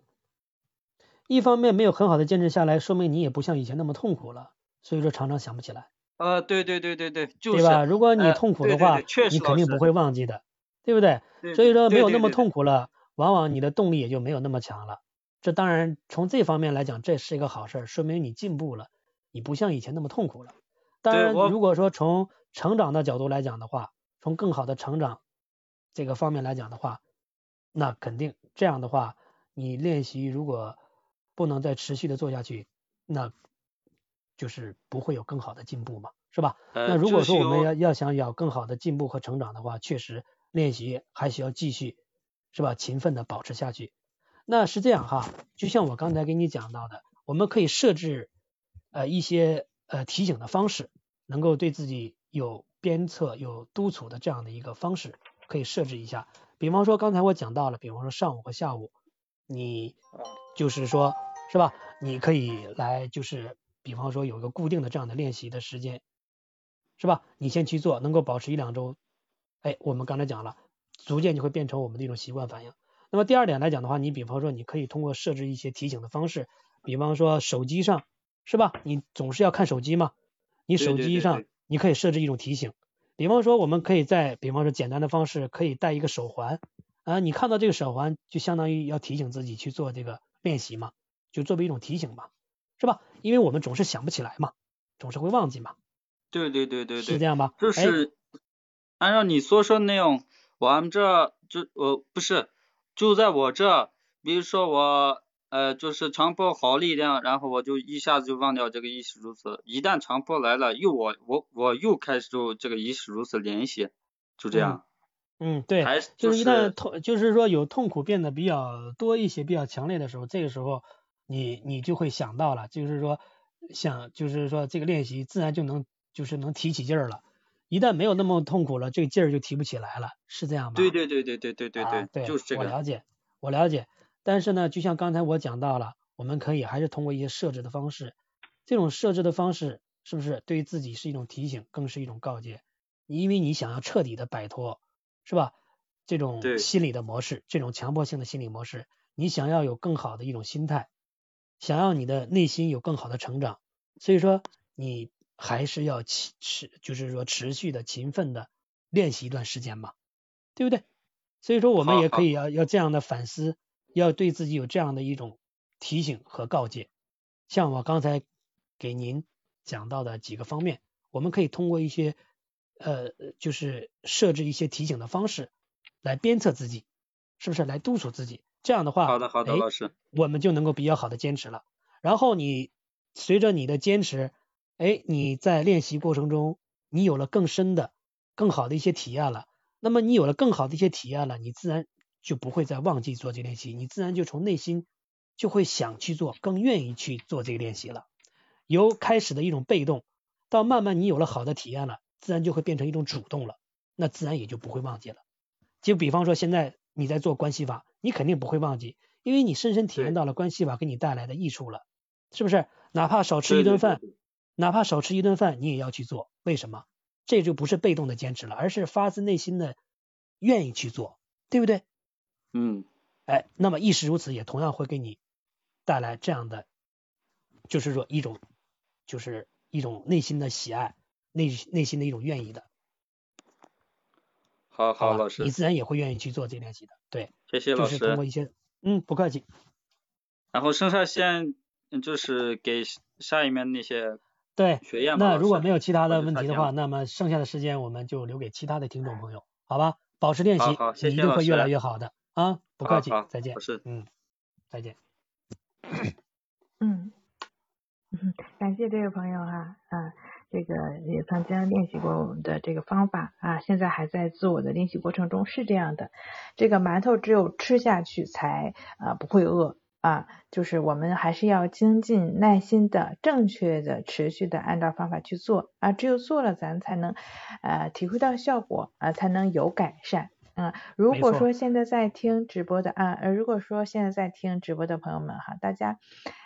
一方面没有很好的坚持下来，说明你也不像以前那么痛苦了，所以说常常想不起来。呃，对对对对对，就是。对吧？如果你痛苦的话，你肯定不会忘记的，对不对？所以说没有那么痛苦了，往往你的动力也就没有那么强了。这当然从这方面来讲，这是一个好事，说明你进步了，你不像以前那么痛苦了。当然，如果说从成长的角度来讲的话，从更好的成长这个方面来讲的话，那肯定这样的话，你练习如果不能再持续的做下去，那就是不会有更好的进步嘛，是吧？那如果说我们要要想有更好的进步和成长的话，确实练习还需要继续，是吧？勤奋的保持下去。那是这样哈，就像我刚才给你讲到的，我们可以设置呃一些呃提醒的方式，能够对自己有鞭策、有督促的这样的一个方式，可以设置一下。比方说刚才我讲到了，比方说上午和下午，你就是说，是吧？你可以来就是，比方说有一个固定的这样的练习的时间，是吧？你先去做，能够保持一两周，哎，我们刚才讲了，逐渐就会变成我们的一种习惯反应。那么第二点来讲的话，你比方说你可以通过设置一些提醒的方式，比方说手机上是吧？你总是要看手机嘛，你手机上你可以设置一种提醒，比方说我们可以在比方说简单的方式可以戴一个手环啊，你看到这个手环就相当于要提醒自己去做这个练习嘛，就作为一种提醒吧，是吧？因为我们总是想不起来嘛，总是会忘记嘛。对对对对对，是这样吧？就是按照你所说的那样，我们这就呃不是。就在我这，比如说我呃就是强迫好力量，然后我就一下子就忘掉这个意识如此。一旦强迫来了，又我我我又开始就这个意识如此联系，就这样。嗯，对，就是一旦痛，就是说有痛苦变得比较多一些、比较强烈的时候，这个时候你你就会想到了，就是说想就是说这个练习自然就能就是能提起劲儿了。一旦没有那么痛苦了，这个劲儿就提不起来了，是这样吗？对对对对对对对对，就是这个。我了解，我了解。但是呢，就像刚才我讲到了，我们可以还是通过一些设置的方式，这种设置的方式是不是对于自己是一种提醒，更是一种告诫？因为你想要彻底的摆脱，是吧？这种心理的模式，这种强迫性的心理模式，你想要有更好的一种心态，想要你的内心有更好的成长，所以说你。还是要持持，就是说持续的勤奋的练习一段时间嘛，对不对？所以说我们也可以要要这样的反思，要对自己有这样的一种提醒和告诫。像我刚才给您讲到的几个方面，我们可以通过一些呃，就是设置一些提醒的方式来鞭策自己，是不是？来督促自己。这样的话，好的好的，老师，我们就能够比较好的坚持了。然后你随着你的坚持。哎，你在练习过程中，你有了更深的、更好的一些体验了。那么你有了更好的一些体验了，你自然就不会再忘记做这练习，你自然就从内心就会想去做，更愿意去做这个练习了。由开始的一种被动，到慢慢你有了好的体验了，自然就会变成一种主动了，那自然也就不会忘记了。就比方说现在你在做关系法，你肯定不会忘记，因为你深深体验到了关系法给你带来的益处了，是不是？哪怕少吃一顿饭。哪怕少吃一顿饭，你也要去做，为什么？这就不是被动的坚持了，而是发自内心的愿意去做，对不对？嗯，哎，那么亦是如此，也同样会给你带来这样的，就是说一种，就是一种内心的喜爱，内内心的一种愿意的。好好，老师，你自然也会愿意去做这练习的。对，谢谢老师。就是通过一些，嗯，不客气。然后剩下先就是给下一面那些对那如果没有其他的问题的话，那么剩下的时间我们就留给其他的听众朋友，好吧？保持练习，你一定会越来越好的啊！不客气，再见。是，嗯，再见。嗯，感谢这位朋友哈，啊，这个也曾经练习过我们的这个方法啊，现在还在自我的练习过程中，是这样的。这个馒头只有吃下去才啊不会饿。啊，就是我们还是要精进、耐心的、正确的、持续的按照方法去做啊，只有做了，咱才能呃体会到效果啊，才能有改善。嗯，如果说现在在听直播的啊，呃，如果说现在在听直播的朋友们哈，大家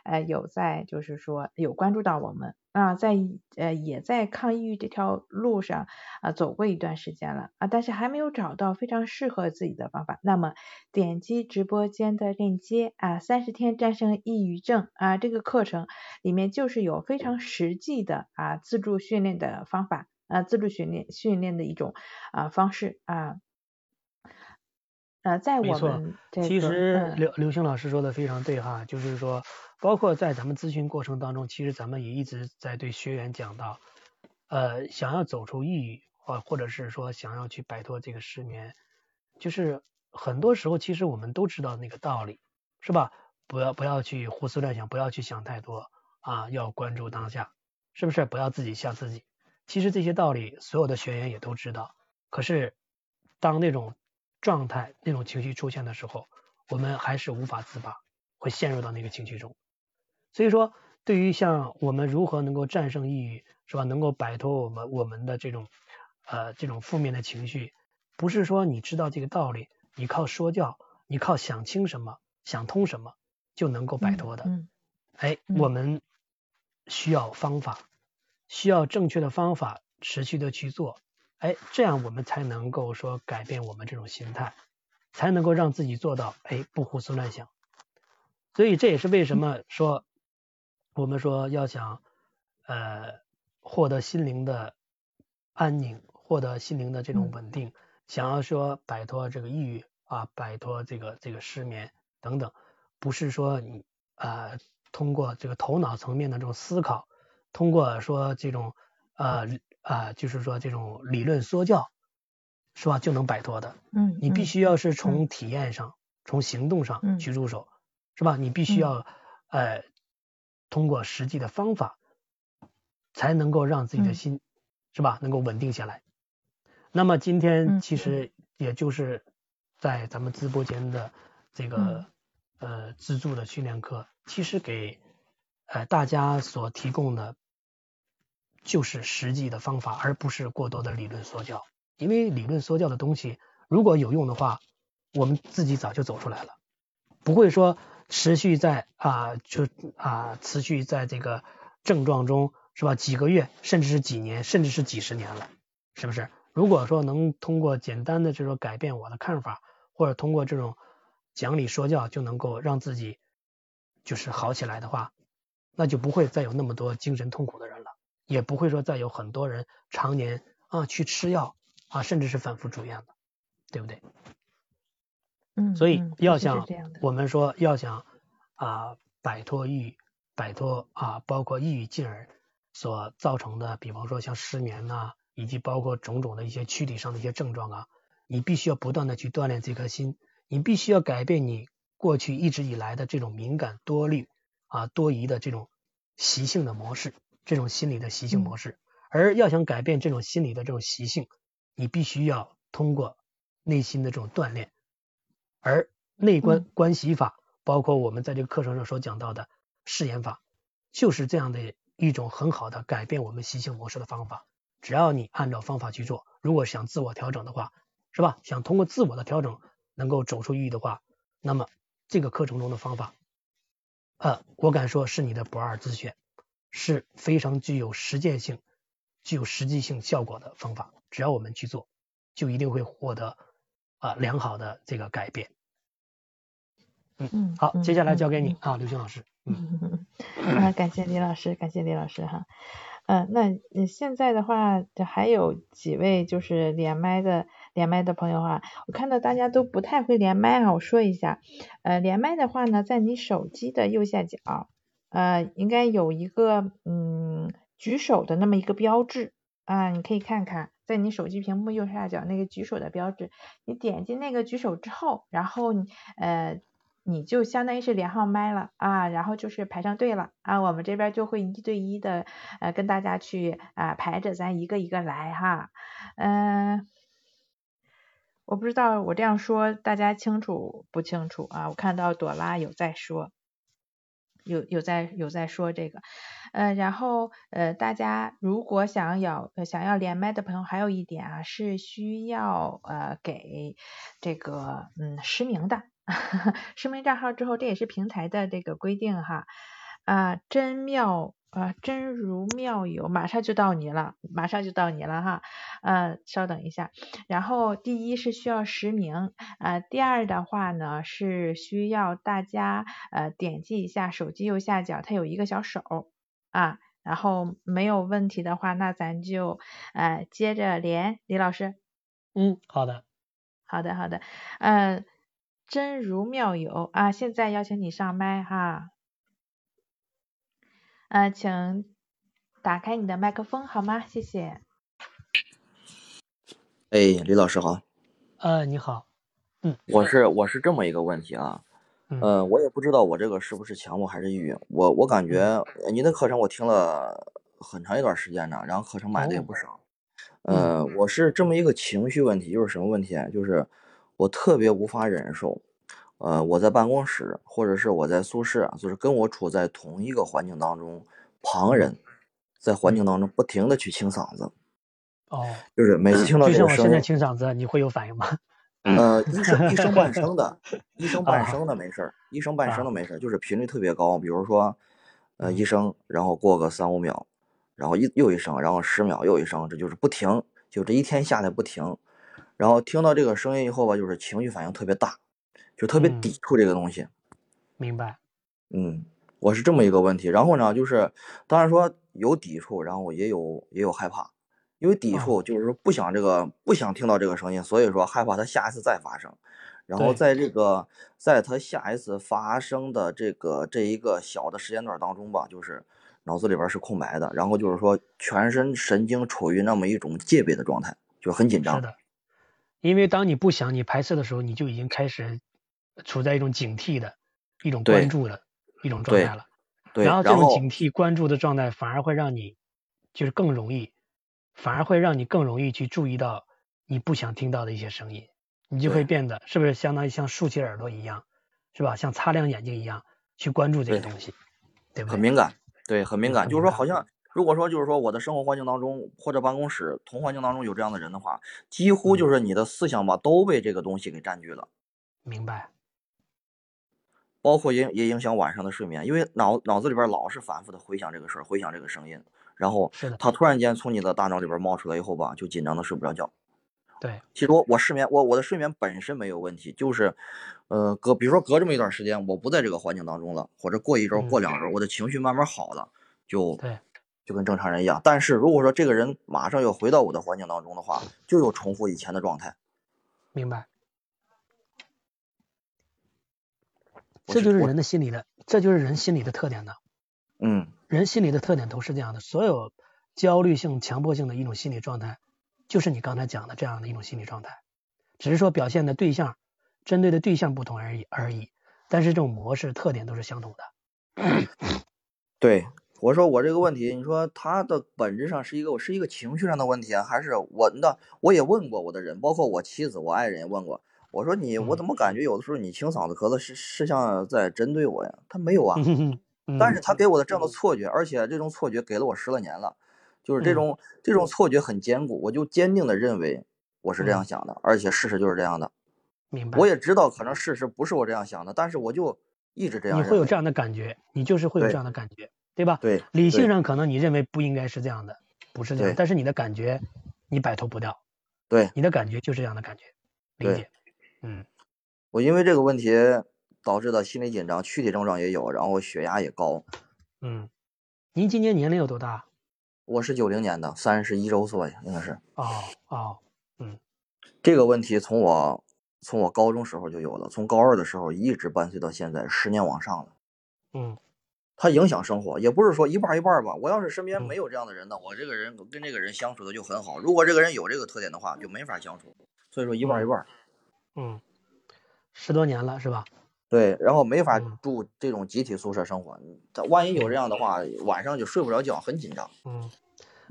呃有在就是说有关注到我们啊，在呃也在抗抑郁这条路上啊走过一段时间了啊，但是还没有找到非常适合自己的方法，那么点击直播间的链接啊，三十天战胜抑郁症啊这个课程里面就是有非常实际的啊自助训练的方法啊自助训练训练的一种啊方式啊。呃，在我们其实刘刘星老师说的非常对哈，就是说，包括在咱们咨询过程当中，其实咱们也一直在对学员讲到，呃，想要走出抑郁，或或者是说想要去摆脱这个失眠，就是很多时候其实我们都知道那个道理，是吧？不要不要去胡思乱想，不要去想太多啊，要关注当下，是不是？不要自己吓自己。其实这些道理所有的学员也都知道，可是当那种。状态那种情绪出现的时候，我们还是无法自拔，会陷入到那个情绪中。所以说，对于像我们如何能够战胜抑郁，是吧？能够摆脱我们我们的这种呃这种负面的情绪，不是说你知道这个道理，你靠说教，你靠想清什么、想通什么就能够摆脱的。哎，我们需要方法，需要正确的方法，持续的去做。哎，这样我们才能够说改变我们这种心态，才能够让自己做到哎不胡思乱想。所以这也是为什么说我们说要想呃获得心灵的安宁，获得心灵的这种稳定，想要说摆脱这个抑郁啊，摆脱这个这个失眠等等，不是说你啊通过这个头脑层面的这种思考，通过说这种呃。啊，就是说这种理论说教，是吧，就能摆脱的。嗯，你必须要是从体验上、从行动上去入手，是吧？你必须要呃通过实际的方法，才能够让自己的心，是吧，能够稳定下来。那么今天其实也就是在咱们直播间的这个呃自助的训练课，其实给呃大家所提供的。就是实际的方法，而不是过多的理论说教。因为理论说教的东西，如果有用的话，我们自己早就走出来了，不会说持续在啊，就啊，持续在这个症状中，是吧？几个月，甚至是几年，甚至是几十年了，是不是？如果说能通过简单的这种改变我的看法，或者通过这种讲理说教就能够让自己就是好起来的话，那就不会再有那么多精神痛苦的人了。也不会说再有很多人常年啊去吃药啊，甚至是反复住院了，对不对？嗯，所以要想我们说要想啊摆脱抑郁，摆脱啊包括抑郁进而所造成的，比方说像失眠呐，以及包括种种的一些躯体上的一些症状啊，你必须要不断的去锻炼这颗心，你必须要改变你过去一直以来的这种敏感多虑啊多疑的这种习性的模式。这种心理的习性模式，而要想改变这种心理的这种习性，你必须要通过内心的这种锻炼，而内观观习法，包括我们在这个课程上所讲到的誓言法，就是这样的一种很好的改变我们习性模式的方法。只要你按照方法去做，如果想自我调整的话，是吧？想通过自我的调整能够走出抑郁的话，那么这个课程中的方法，呃，我敢说是你的不二之选。是非常具有实践性、具有实际性效果的方法，只要我们去做，就一定会获得啊良好的这个改变。嗯，好，接下来交给你啊，刘星老师。嗯，啊，感谢李老师，感谢李老师哈。嗯，那现在的话，还有几位就是连麦的连麦的朋友哈，我看到大家都不太会连麦啊，我说一下，呃，连麦的话呢，在你手机的右下角，呃，应该有一个嗯举手的那么一个标志啊，你可以看看，在你手机屏幕右下角那个举手的标志，你点击那个举手之后，然后呃。你就相当于是连上麦了啊，然后就是排上队了啊，我们这边就会一对一的呃跟大家去啊排着，咱一个一个来哈，嗯，我不知道我这样说大家清楚不清楚啊？我看到朵拉有在说，有有在有在说这个，呃，然后呃大家如果想要想要连麦的朋友，还有一点啊是需要呃给这个嗯实名的。实名账号之后，这也是平台的这个规定哈。啊，真妙啊，真如妙有，马上就到你了，马上就到你了哈。呃，稍等一下。然后第一是需要实名，呃，第二的话呢是需要大家呃点击一下手机右下角，它有一个小手啊。然后没有问题的话，那咱就呃接着连李老师。嗯，好的，好的，好的，嗯。真如妙有啊！现在邀请你上麦哈，呃，请打开你的麦克风好吗？谢谢。哎，李老师好。呃，你好。嗯，我是我是这么一个问题啊，嗯，我也不知道我这个是不是强迫还是抑郁。我我感觉您的课程我听了很长一段时间呢，然后课程买的也不少。呃，我是这么一个情绪问题，就是什么问题？就是。我特别无法忍受，呃，我在办公室或者是我在宿舍，就是跟我处在同一个环境当中，旁人在环境当中不停的去清嗓子，哦，就是每次听到这个声音，现在清嗓子，你会有反应吗？呃，一声一声半声的，一声半声的没事儿，一声半声的没事儿，就是频率特别高，比如说，呃，一声，然后过个三五秒，然后一又一声，然后十秒又一声，这就是不停，就这一天下来不停。然后听到这个声音以后吧，就是情绪反应特别大，就特别抵触这个东西。明白。嗯，我是这么一个问题。然后呢，就是当然说有抵触，然后也有也有害怕。因为抵触就是说不想这个不想听到这个声音，所以说害怕它下一次再发生。然后在这个在它下一次发生的这个这一个小的时间段当中吧，就是脑子里边是空白的，然后就是说全身神经处于那么一种戒备的状态，就很紧张。是的。因为当你不想你排斥的时候，你就已经开始处在一种警惕的一种关注的一种状态了。对，然后这种警惕关注的状态反而会让你就是更容易，反而会让你更容易去注意到你不想听到的一些声音，你就会变得是不是相当于像竖起耳朵一样，是吧？像擦亮眼睛一样去关注这个东西，对吧？很敏感，对，很敏感，就是说好像。如果说就是说我的生活环境当中或者办公室同环境当中有这样的人的话，几乎就是你的思想吧都被这个东西给占据了。明白。包括也也影响晚上的睡眠，因为脑脑子里边老是反复的回想这个事儿，回想这个声音，然后他突然间从你的大脑里边冒出来以后吧，就紧张的睡不着觉。对。其实我我失眠，我我的睡眠本身没有问题，就是，呃，隔比如说隔这么一段时间，我不在这个环境当中了，或者过一周过两周，我的情绪慢慢好了，就对。就跟正常人一样，但是如果说这个人马上又回到我的环境当中的话，就又重复以前的状态。明白。这就是人的心理的，这就是人心理的特点呢。嗯。人心理的特点都是这样的，所有焦虑性、强迫性的一种心理状态，就是你刚才讲的这样的一种心理状态，只是说表现的对象、针对的对象不同而已而已，但是这种模式特点都是相同的。对。我说我这个问题，你说他的本质上是一个我是一个情绪上的问题啊，还是我的？我也问过我的人，包括我妻子、我爱人也问过。我说你，我怎么感觉有的时候你清嗓子咳嗽是是像在针对我呀？他没有啊，但是他给我的这样的错觉，而且这种错觉给了我十来年了，就是这种这种错觉很坚固，我就坚定的认为我是这样想的，而且事实就是这样的。明白。我也知道可能事实不是我这样想的，但是我就一直这样。你会有这样的感觉，你就是会有这样的感觉。对吧？对，理性上可能你认为不应该是这样的，不是这样，但是你的感觉你摆脱不掉。对，你的感觉就是这样的感觉，理解。嗯，我因为这个问题导致的心理紧张，躯体症状也有，然后血压也高。嗯，您今年年龄有多大？我是九零年的，三十一周岁，应该是。哦哦，嗯，这个问题从我从我高中时候就有了，从高二的时候一直伴随到现在，十年往上了。嗯。它影响生活，也不是说一半一半吧。我要是身边没有这样的人呢，我这个人跟这个人相处的就很好。如果这个人有这个特点的话，就没法相处。所以说一半一半。嗯，十多年了是吧？对，然后没法住这种集体宿舍生活。他万一有这样的话，晚上就睡不着觉，很紧张。嗯，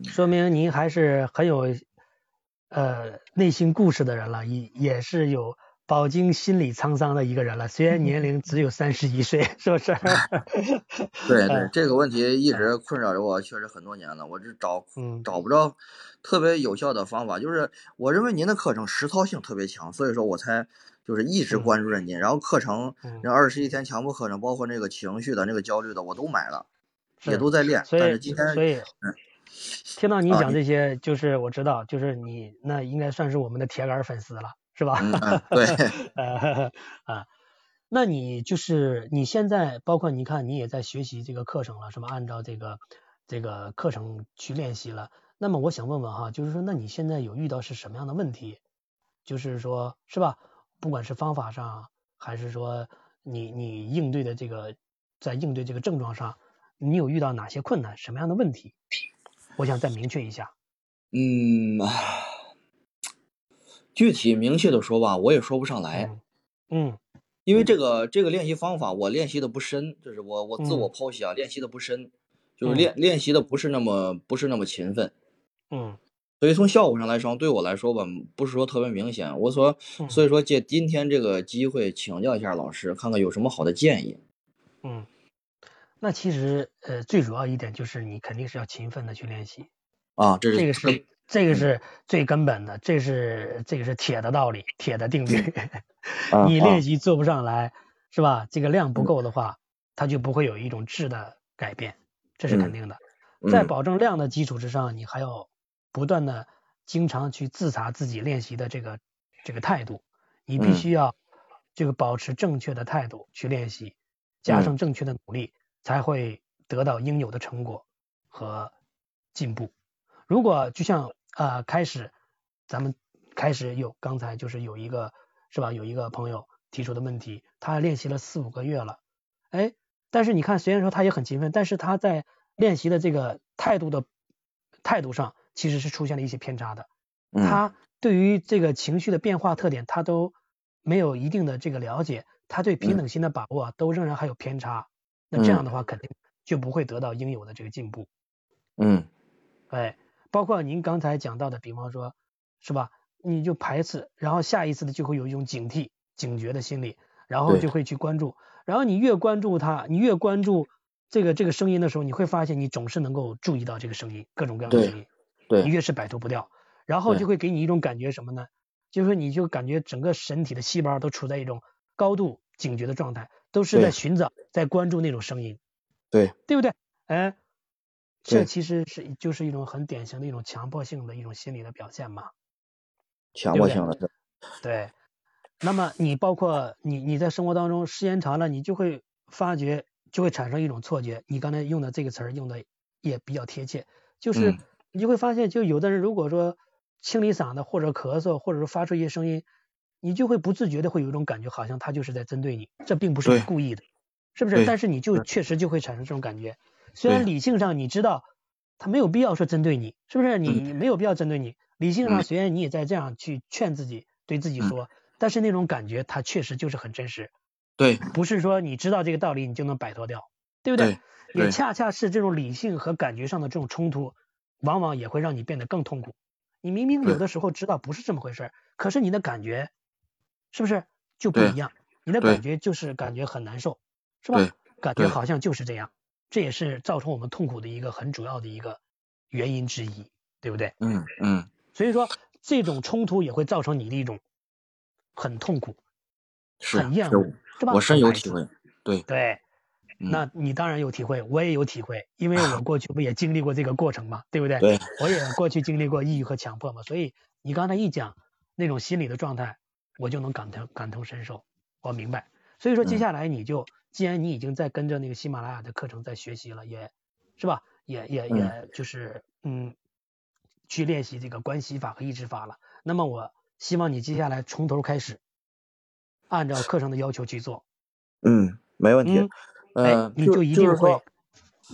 说明您还是很有呃内心故事的人了，也也是有。饱经心理沧桑的一个人了，虽然年龄只有 三十一岁，是不是？对对，这个问题一直困扰着我，确实很多年了。我这找找不着特别有效的方法，就是我认为您的课程实操性特别强，所以说我才就是一直关注着您。然后课程那二十一天强迫课程，包括那个情绪的那个焦虑的，我都买了，也都在练。但是今天所以听到你讲这些，就是我知道，就是你那应该算是我们的铁杆粉丝了。是吧？对，啊，那你就是你现在，包括你看，你也在学习这个课程了，是吧？按照这个这个课程去练习了。那么我想问问哈，就是说，那你现在有遇到是什么样的问题？就是说，是吧？不管是方法上，还是说你你应对的这个在应对这个症状上，你有遇到哪些困难？什么样的问题？我想再明确一下。嗯。具体明确的说吧，我也说不上来。嗯，因为这个这个练习方法我练习的不深，就是我我自我剖析啊，练习的不深，就是练练习的不是那么不是那么勤奋。嗯，所以从效果上来说，对我来说吧，不是说特别明显。我说，所以说借今天这个机会请教一下老师，看看有什么好的建议。嗯，那其实呃最主要一点就是你肯定是要勤奋的去练习啊，这是这个是。这个是最根本的，这是这个是铁的道理，铁的定律。你练习做不上来，是吧？这个量不够的话，它就不会有一种质的改变，这是肯定的。在保证量的基础之上，你还要不断的、经常去自查自己练习的这个这个态度。你必须要这个保持正确的态度去练习，加上正确的努力，才会得到应有的成果和进步。如果就像呃，开始，咱们开始有刚才就是有一个是吧？有一个朋友提出的问题，他练习了四五个月了，哎，但是你看，虽然说他也很勤奋，但是他在练习的这个态度的态度上，其实是出现了一些偏差的。他对于这个情绪的变化特点，他都没有一定的这个了解，他对平等心的把握都仍然还有偏差。那这样的话，肯定就不会得到应有的这个进步。嗯，哎。包括您刚才讲到的，比方说，是吧？你就排斥，然后下一次的就会有一种警惕、警觉的心理，然后就会去关注。然后你越关注它，你越关注这个这个声音的时候，你会发现你总是能够注意到这个声音，各种各样的声音。对。你越是摆脱不掉，然后就会给你一种感觉什么呢？就是你就感觉整个身体的细胞都处在一种高度警觉的状态，都是在寻找、在关注那种声音。对。对不对？哎。这其实是就是一种很典型的一种强迫性的一种心理的表现嘛，强迫性的，对。那么你包括你你在生活当中时间长了，你就会发觉，就会产生一种错觉。你刚才用的这个词儿用的也比较贴切，就是你就会发现，就有的人如果说清理嗓子或者咳嗽，或者说发出一些声音，你就会不自觉的会有一种感觉，好像他就是在针对你，这并不是故意的，是不是？但是你就确实就会产生这种感觉。虽然理性上你知道他没有必要说针对你，是不是？你你没有必要针对你。理性上虽然你也在这样去劝自己，对自己说，但是那种感觉它确实就是很真实。对，不是说你知道这个道理你就能摆脱掉，对不对？也恰恰是这种理性和感觉上的这种冲突，往往也会让你变得更痛苦。你明明有的时候知道不是这么回事，可是你的感觉是不是就不一样？你的感觉就是感觉很难受，是吧？感觉好像就是这样。这也是造成我们痛苦的一个很主要的一个原因之一，对不对？嗯嗯。所以说，这种冲突也会造成你的一种很痛苦、很厌恶，是吧？我深有体会。对对，那你当然有体会，我也有体会，因为我 过去不也经历过这个过程嘛，对不对？对。我也过去经历过抑郁和强迫嘛，所以你刚才一讲那种心理的状态，我就能感同感同身受，我明白。所以说接下来你就，既然你已经在跟着那个喜马拉雅的课程在学习了，也是吧？也也也就是嗯，去练习这个关系法和意志法了。那么我希望你接下来从头开始，按照课程的要求去做。嗯，没问题。嗯，你就一定会。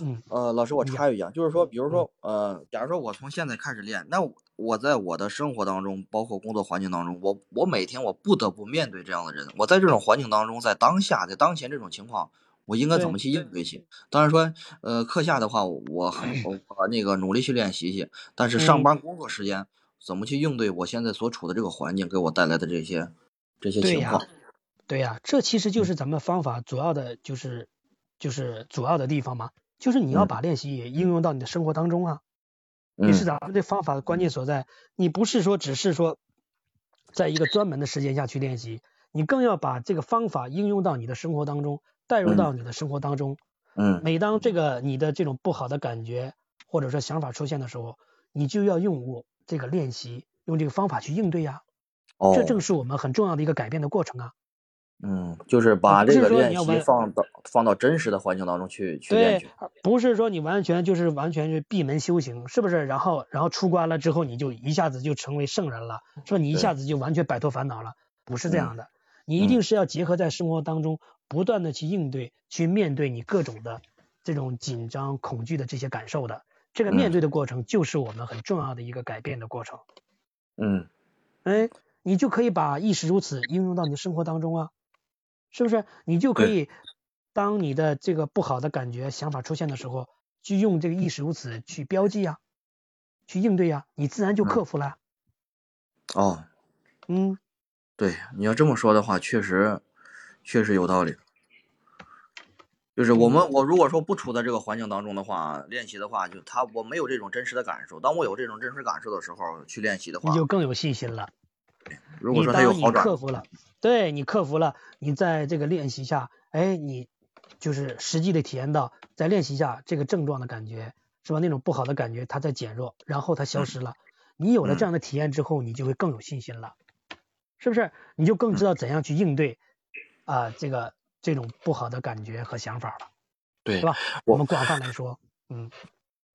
嗯，呃，老师，我插一句啊，就是说，比如说，呃，假如说我从现在开始练，那我在我的生活当中，包括工作环境当中，我我每天我不得不面对这样的人，我在这种环境当中，在当下，在当前这种情况，我应该怎么去应对去？当然说，呃，课下的话，我很我那个努力去练习去，但是上班工作时间怎么去应对我现在所处的这个环境给我带来的这些这些情况？对呀，这其实就是咱们方法主要的就是就是主要的地方嘛。就是你要把练习也应用到你的生活当中啊，也是咱们这方法的关键所在。你不是说只是说在一个专门的时间下去练习，你更要把这个方法应用到你的生活当中，带入到你的生活当中。嗯。每当这个你的这种不好的感觉或者说想法出现的时候，你就要用我这个练习，用这个方法去应对呀。哦。这正是我们很重要的一个改变的过程啊。嗯，就是把这个练习放到放到真实的环境当中去去练去。不是说你完全就是完全是闭门修行，是不是？然后然后出关了之后，你就一下子就成为圣人了，说你一下子就完全摆脱烦恼了，不是这样的。你一定是要结合在生活当中，不断的去应对、去面对你各种的这种紧张、恐惧的这些感受的。这个面对的过程，就是我们很重要的一个改变的过程。嗯，哎，你就可以把意识如此应用到你的生活当中啊。是不是你就可以，当你的这个不好的感觉、想法出现的时候，就用这个意识如此去标记呀，去应对呀，你自然就克服了。哦，嗯，对，你要这么说的话，确实，确实有道理。就是我们，我如果说不处在这个环境当中的话，练习的话，就他我没有这种真实的感受。当我有这种真实感受的时候，去练习的话，你就更有信心了。如果说他有好转，克服了，对你克服了，你在这个练习下，哎，你就是实际的体验到，在练习下这个症状的感觉，是吧？那种不好的感觉它在减弱，然后它消失了。你有了这样的体验之后，你就会更有信心了，是不是？你就更知道怎样去应对啊这个这种不好的感觉和想法了，对，是吧？我们广泛来说，嗯。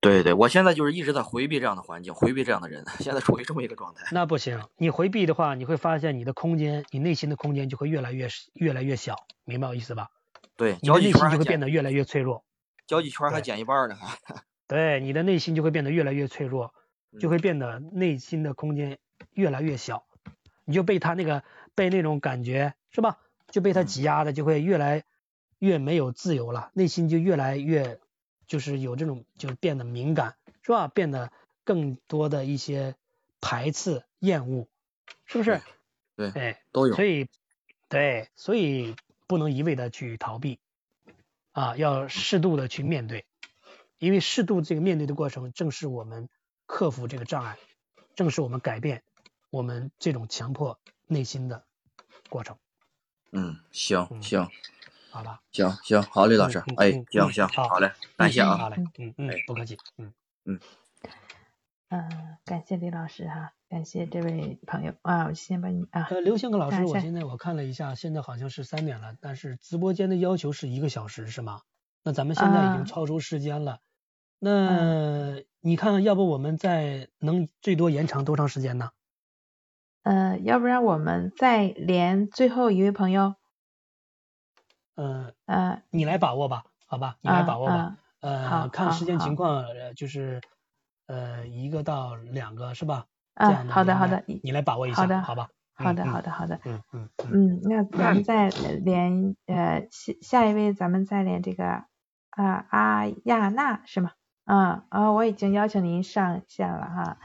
对对，我现在就是一直在回避这样的环境，回避这样的人，现在处于这么一个状态。那不行，你回避的话，你会发现你的空间，你内心的空间就会越来越越来越小，明白我意思吧？对，你的内心就会变得越来越脆弱。交际圈还减一半呢，还。对，你的内心就会变得越来越脆弱，就会变得内心的空间越来越小，你就被他那个被那种感觉是吧？就被他挤压的，就会越来越没有自由了，内心就越来越。就是有这种，就是变得敏感，是吧？变得更多的一些排斥、厌恶，是不是？对，哎，都有。所以，对，所以不能一味的去逃避，啊，要适度的去面对，因为适度这个面对的过程，正是我们克服这个障碍，正是我们改变我们这种强迫内心的过程。嗯，行行。好吧，行行，好，李老师，哎，行行，好嘞，感谢啊，好嘞，嗯嗯，不客气，嗯嗯嗯，感谢李老师哈，感谢这位朋友啊，我先把你啊，呃，刘星哥老师，我现在我看了一下，现在好像是三点了，但是直播间的要求是一个小时是吗？那咱们现在已经超出时间了，那你看要不我们再能最多延长多长时间呢？呃，要不然我们再连最后一位朋友。嗯嗯，你来把握吧，好吧，你来把握吧。呃，看时间情况，呃就是呃一个到两个是吧？嗯，好的好的，你来把握一下，好吧？好的好的好的，嗯嗯嗯，那咱们再连呃下下一位，咱们再连这个啊阿亚娜是吗？嗯啊，我已经邀请您上线了哈。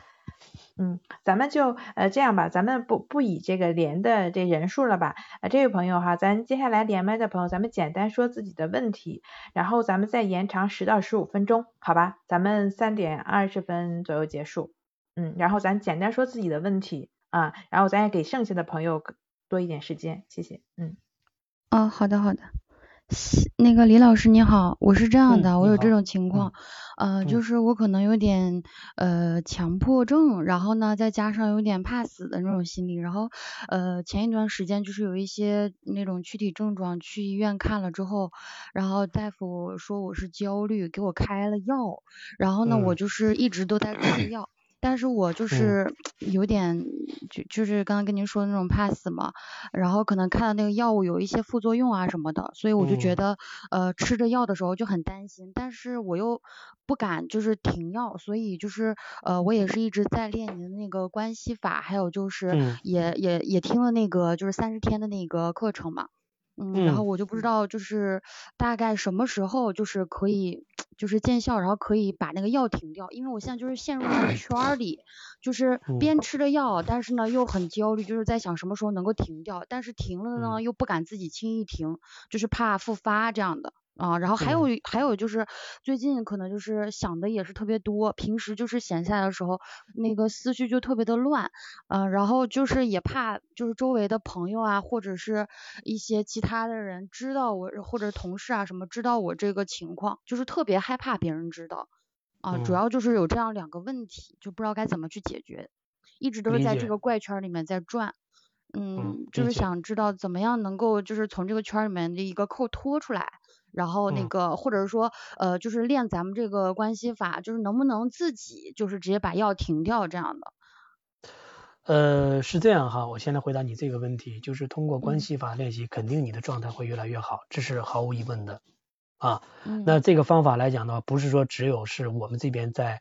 嗯，咱们就呃这样吧，咱们不不以这个连的这人数了吧？啊，这位朋友哈，咱接下来连麦的朋友，咱们简单说自己的问题，然后咱们再延长十到十五分钟，好吧？咱们三点二十分左右结束。嗯，然后咱简单说自己的问题啊，然后咱也给剩下的朋友多一点时间，谢谢。嗯。哦，好的好的，那个李老师你好，我是这样的，我有这种情况，呃，就是我可能有点呃强迫症，然后呢再加上有点怕死的那种心理，然后呃前一段时间就是有一些那种躯体症状，去医院看了之后，然后大夫说我是焦虑，给我开了药，然后呢我就是一直都在吃药。但是我就是有点，就就是刚刚跟您说的那种怕死嘛，然后可能看到那个药物有一些副作用啊什么的，所以我就觉得，呃，吃着药的时候就很担心，但是我又不敢就是停药，所以就是呃，我也是一直在练您的那个关系法，还有就是也也也听了那个就是三十天的那个课程嘛。嗯，然后我就不知道，就是大概什么时候就是可以，就是见效，然后可以把那个药停掉，因为我现在就是陷入那个圈 里，就是边吃着药，但是呢又很焦虑，就是在想什么时候能够停掉，但是停了呢又不敢自己轻易停，就是怕复发这样的。啊，然后还有还有就是最近可能就是想的也是特别多，平时就是闲下来的时候，那个思绪就特别的乱，嗯，然后就是也怕就是周围的朋友啊，或者是一些其他的人知道我，或者同事啊什么知道我这个情况，就是特别害怕别人知道，啊，主要就是有这样两个问题，就不知道该怎么去解决，一直都是在这个怪圈里面在转，嗯，就是想知道怎么样能够就是从这个圈里面的一个扣脱出来。然后那个，或者是说，呃，就是练咱们这个关系法，就是能不能自己就是直接把药停掉这样的？呃，是这样哈，我先来回答你这个问题，就是通过关系法练习，肯定你的状态会越来越好，这是毫无疑问的啊。那这个方法来讲的话，不是说只有是我们这边在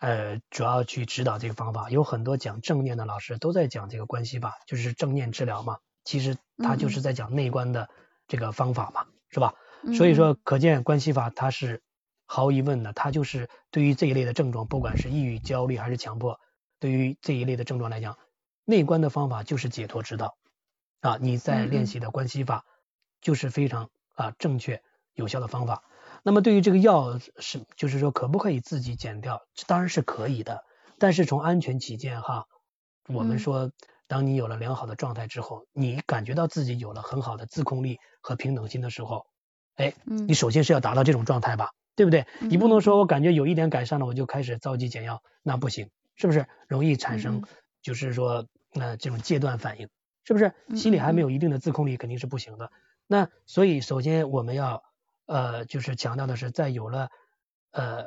呃主要去指导这个方法，有很多讲正念的老师都在讲这个关系法，就是正念治疗嘛，其实他就是在讲内观的这个方法嘛，是吧？所以说，可见关系法它是毫无疑问的，它就是对于这一类的症状，不管是抑郁、焦虑还是强迫，对于这一类的症状来讲，内观的方法就是解脱之道啊！你在练习的关系法就是非常啊正确有效的方法。那么对于这个药是，就是说可不可以自己减掉？当然是可以的，但是从安全起见哈，我们说，当你有了良好的状态之后，你感觉到自己有了很好的自控力和平等心的时候。哎，你首先是要达到这种状态吧，对不对？你不能说我感觉有一点改善了，我就开始着急减药，那不行，是不是？容易产生就是说呃这种戒断反应，是不是？心里还没有一定的自控力，肯定是不行的。那所以首先我们要呃就是强调的是，在有了呃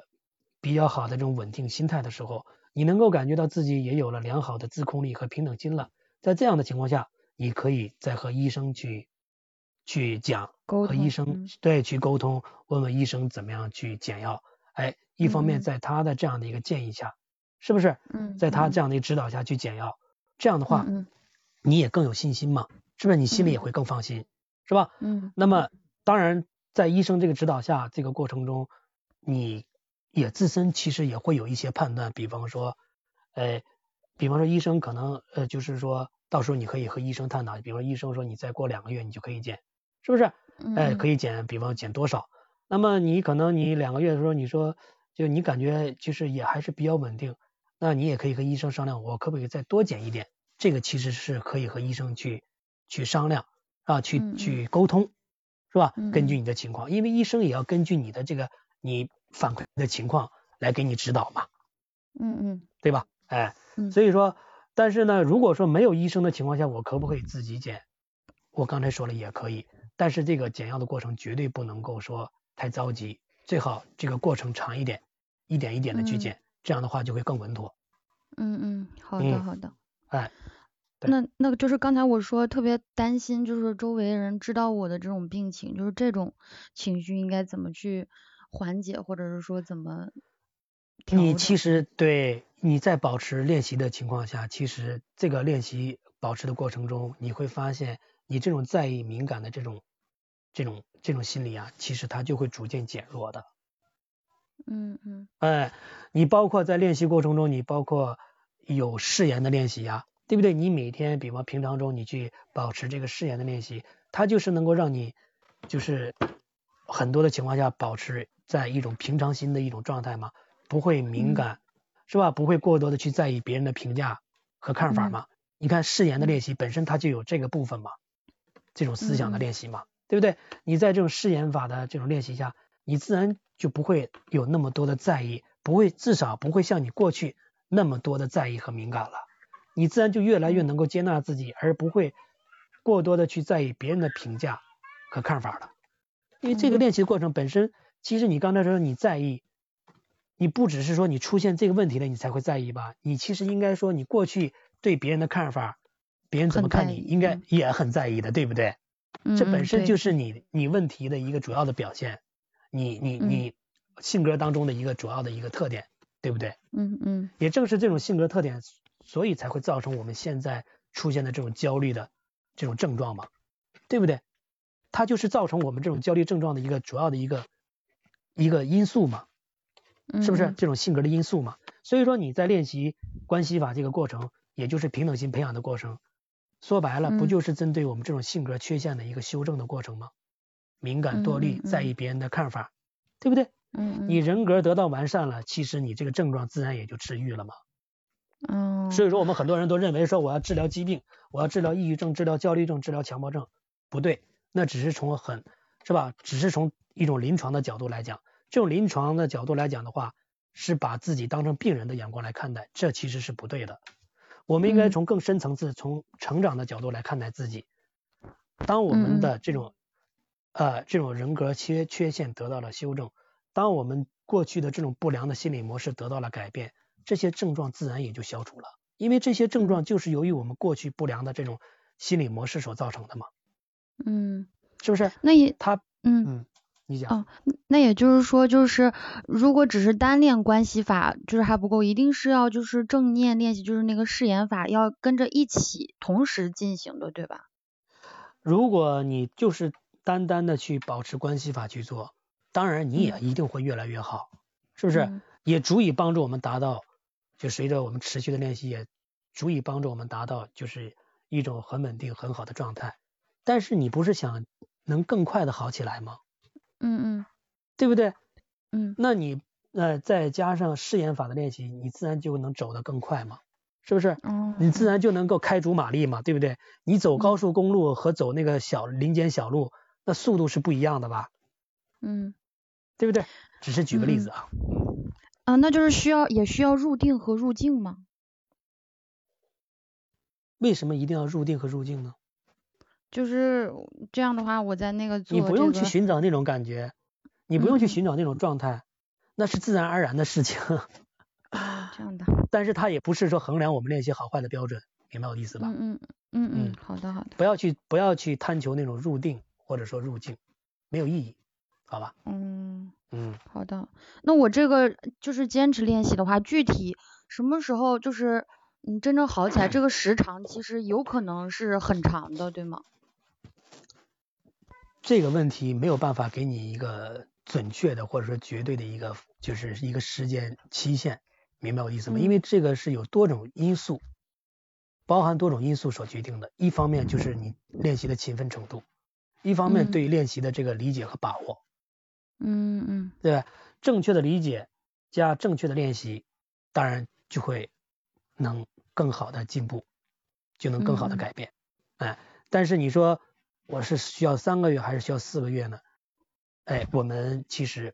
比较好的这种稳定心态的时候，你能够感觉到自己也有了良好的自控力和平等心了，在这样的情况下，你可以再和医生去。去讲和医生对去沟通，问问医生怎么样去减药。哎，一方面在他的这样的一个建议下，是不是？嗯，在他这样的一个指导下去减药，这样的话，嗯你也更有信心嘛？是不是？你心里也会更放心，是吧？嗯。那么当然，在医生这个指导下，这个过程中，你也自身其实也会有一些判断，比方说，呃，比方说医生可能呃，就是说到时候你可以和医生探讨，比如说医生说你再过两个月你就可以减。是不是？哎，可以减，比方减多少？那么你可能你两个月的时候，你说就你感觉其实也还是比较稳定，那你也可以和医生商量，我可不可以再多减一点？这个其实是可以和医生去去商量啊，去去沟通，是吧？根据你的情况，因为医生也要根据你的这个你反馈的情况来给你指导嘛。嗯嗯，对吧？哎，所以说，但是呢，如果说没有医生的情况下，我可不可以自己减？我刚才说了也可以。但是这个减药的过程绝对不能够说太着急，最好这个过程长一点，一点一点的去减，这样的话就会更稳妥。嗯嗯，好的好的。哎，那那个就是刚才我说特别担心，就是周围人知道我的这种病情，就是这种情绪应该怎么去缓解，或者是说怎么？你其实对你在保持练习的情况下，其实这个练习保持的过程中，你会发现。你这种在意、敏感的这种、这种、这种心理啊，其实它就会逐渐减弱的。嗯嗯。哎，你包括在练习过程中，你包括有誓言的练习呀，对不对？你每天，比方平常中，你去保持这个誓言的练习，它就是能够让你，就是很多的情况下保持在一种平常心的一种状态嘛，不会敏感，是吧？不会过多的去在意别人的评价和看法嘛。你看誓言的练习本身它就有这个部分嘛。这种思想的练习嘛，对不对？你在这种试演法的这种练习下，你自然就不会有那么多的在意，不会至少不会像你过去那么多的在意和敏感了。你自然就越来越能够接纳自己，而不会过多的去在意别人的评价和看法了。因为这个练习的过程本身，其实你刚才说你在意，你不只是说你出现这个问题了你才会在意吧？你其实应该说你过去对别人的看法，别人怎么看你，应该也很在意的，对不对？这本身就是你你问题的一个主要的表现，你你你性格当中的一个主要的一个特点，对不对？嗯嗯。也正是这种性格特点，所以才会造成我们现在出现的这种焦虑的这种症状嘛，对不对？它就是造成我们这种焦虑症状的一个主要的一个一个因素嘛，是不是这种性格的因素嘛？所以说你在练习关系法这个过程，也就是平等心培养的过程。说白了，不就是针对我们这种性格缺陷的一个修正的过程吗？敏感、多虑、在意别人的看法，对不对？嗯你人格得到完善了，其实你这个症状自然也就治愈了嘛。嗯。所以说，我们很多人都认为说，我要治疗疾病，我要治疗抑郁症、治疗焦虑症、治疗强迫症，不对，那只是从很，是吧？只是从一种临床的角度来讲，这种临床的角度来讲的话，是把自己当成病人的眼光来看待，这其实是不对的。我们应该从更深层次、从成长的角度来看待自己。当我们的这种呃这种人格缺缺陷得到了修正，当我们过去的这种不良的心理模式得到了改变，这些症状自然也就消除了。因为这些症状就是由于我们过去不良的这种心理模式所造成的嘛。嗯，是不是？那也他嗯嗯。你讲哦，那也就是说，就是如果只是单练关系法，就是还不够，一定是要就是正念练习，就是那个誓言法，要跟着一起同时进行的，对吧？如果你就是单单的去保持关系法去做，当然你也一定会越来越好，是不是？也足以帮助我们达到，就随着我们持续的练习，也足以帮助我们达到就是一种很稳定很好的状态。但是你不是想能更快的好起来吗？嗯嗯，对不对？嗯，那你呃再加上试验法的练习，你自然就能走得更快嘛，是不是？哦，你自然就能够开足马力嘛，对不对？你走高速公路和走那个小林间小路，那速度是不一样的吧？嗯，对不对？只是举个例子啊。啊，那就是需要也需要入定和入境吗？为什么一定要入定和入境呢？就是这样的话，我在那个做、你不用去寻找那种感觉，你不用去寻找那种状态，嗯、那是自然而然的事情。啊，这样的。但是它也不是说衡量我们练习好坏的标准，明白我的意思吧？嗯嗯嗯嗯，好的好的。不要去不要去贪求那种入定或者说入境，没有意义，好吧？嗯嗯，好的。那我这个就是坚持练习的话，具体什么时候就是你真正好起来，这个时长其实有可能是很长的，对吗？这个问题没有办法给你一个准确的或者说绝对的一个就是一个时间期限，明白我的意思吗？嗯、因为这个是有多种因素，包含多种因素所决定的。一方面就是你练习的勤奋程度，一方面对练习的这个理解和把握。嗯嗯，对吧？正确的理解加正确的练习，当然就会能更好的进步，就能更好的改变。嗯、哎，但是你说。我是需要三个月还是需要四个月呢？哎，我们其实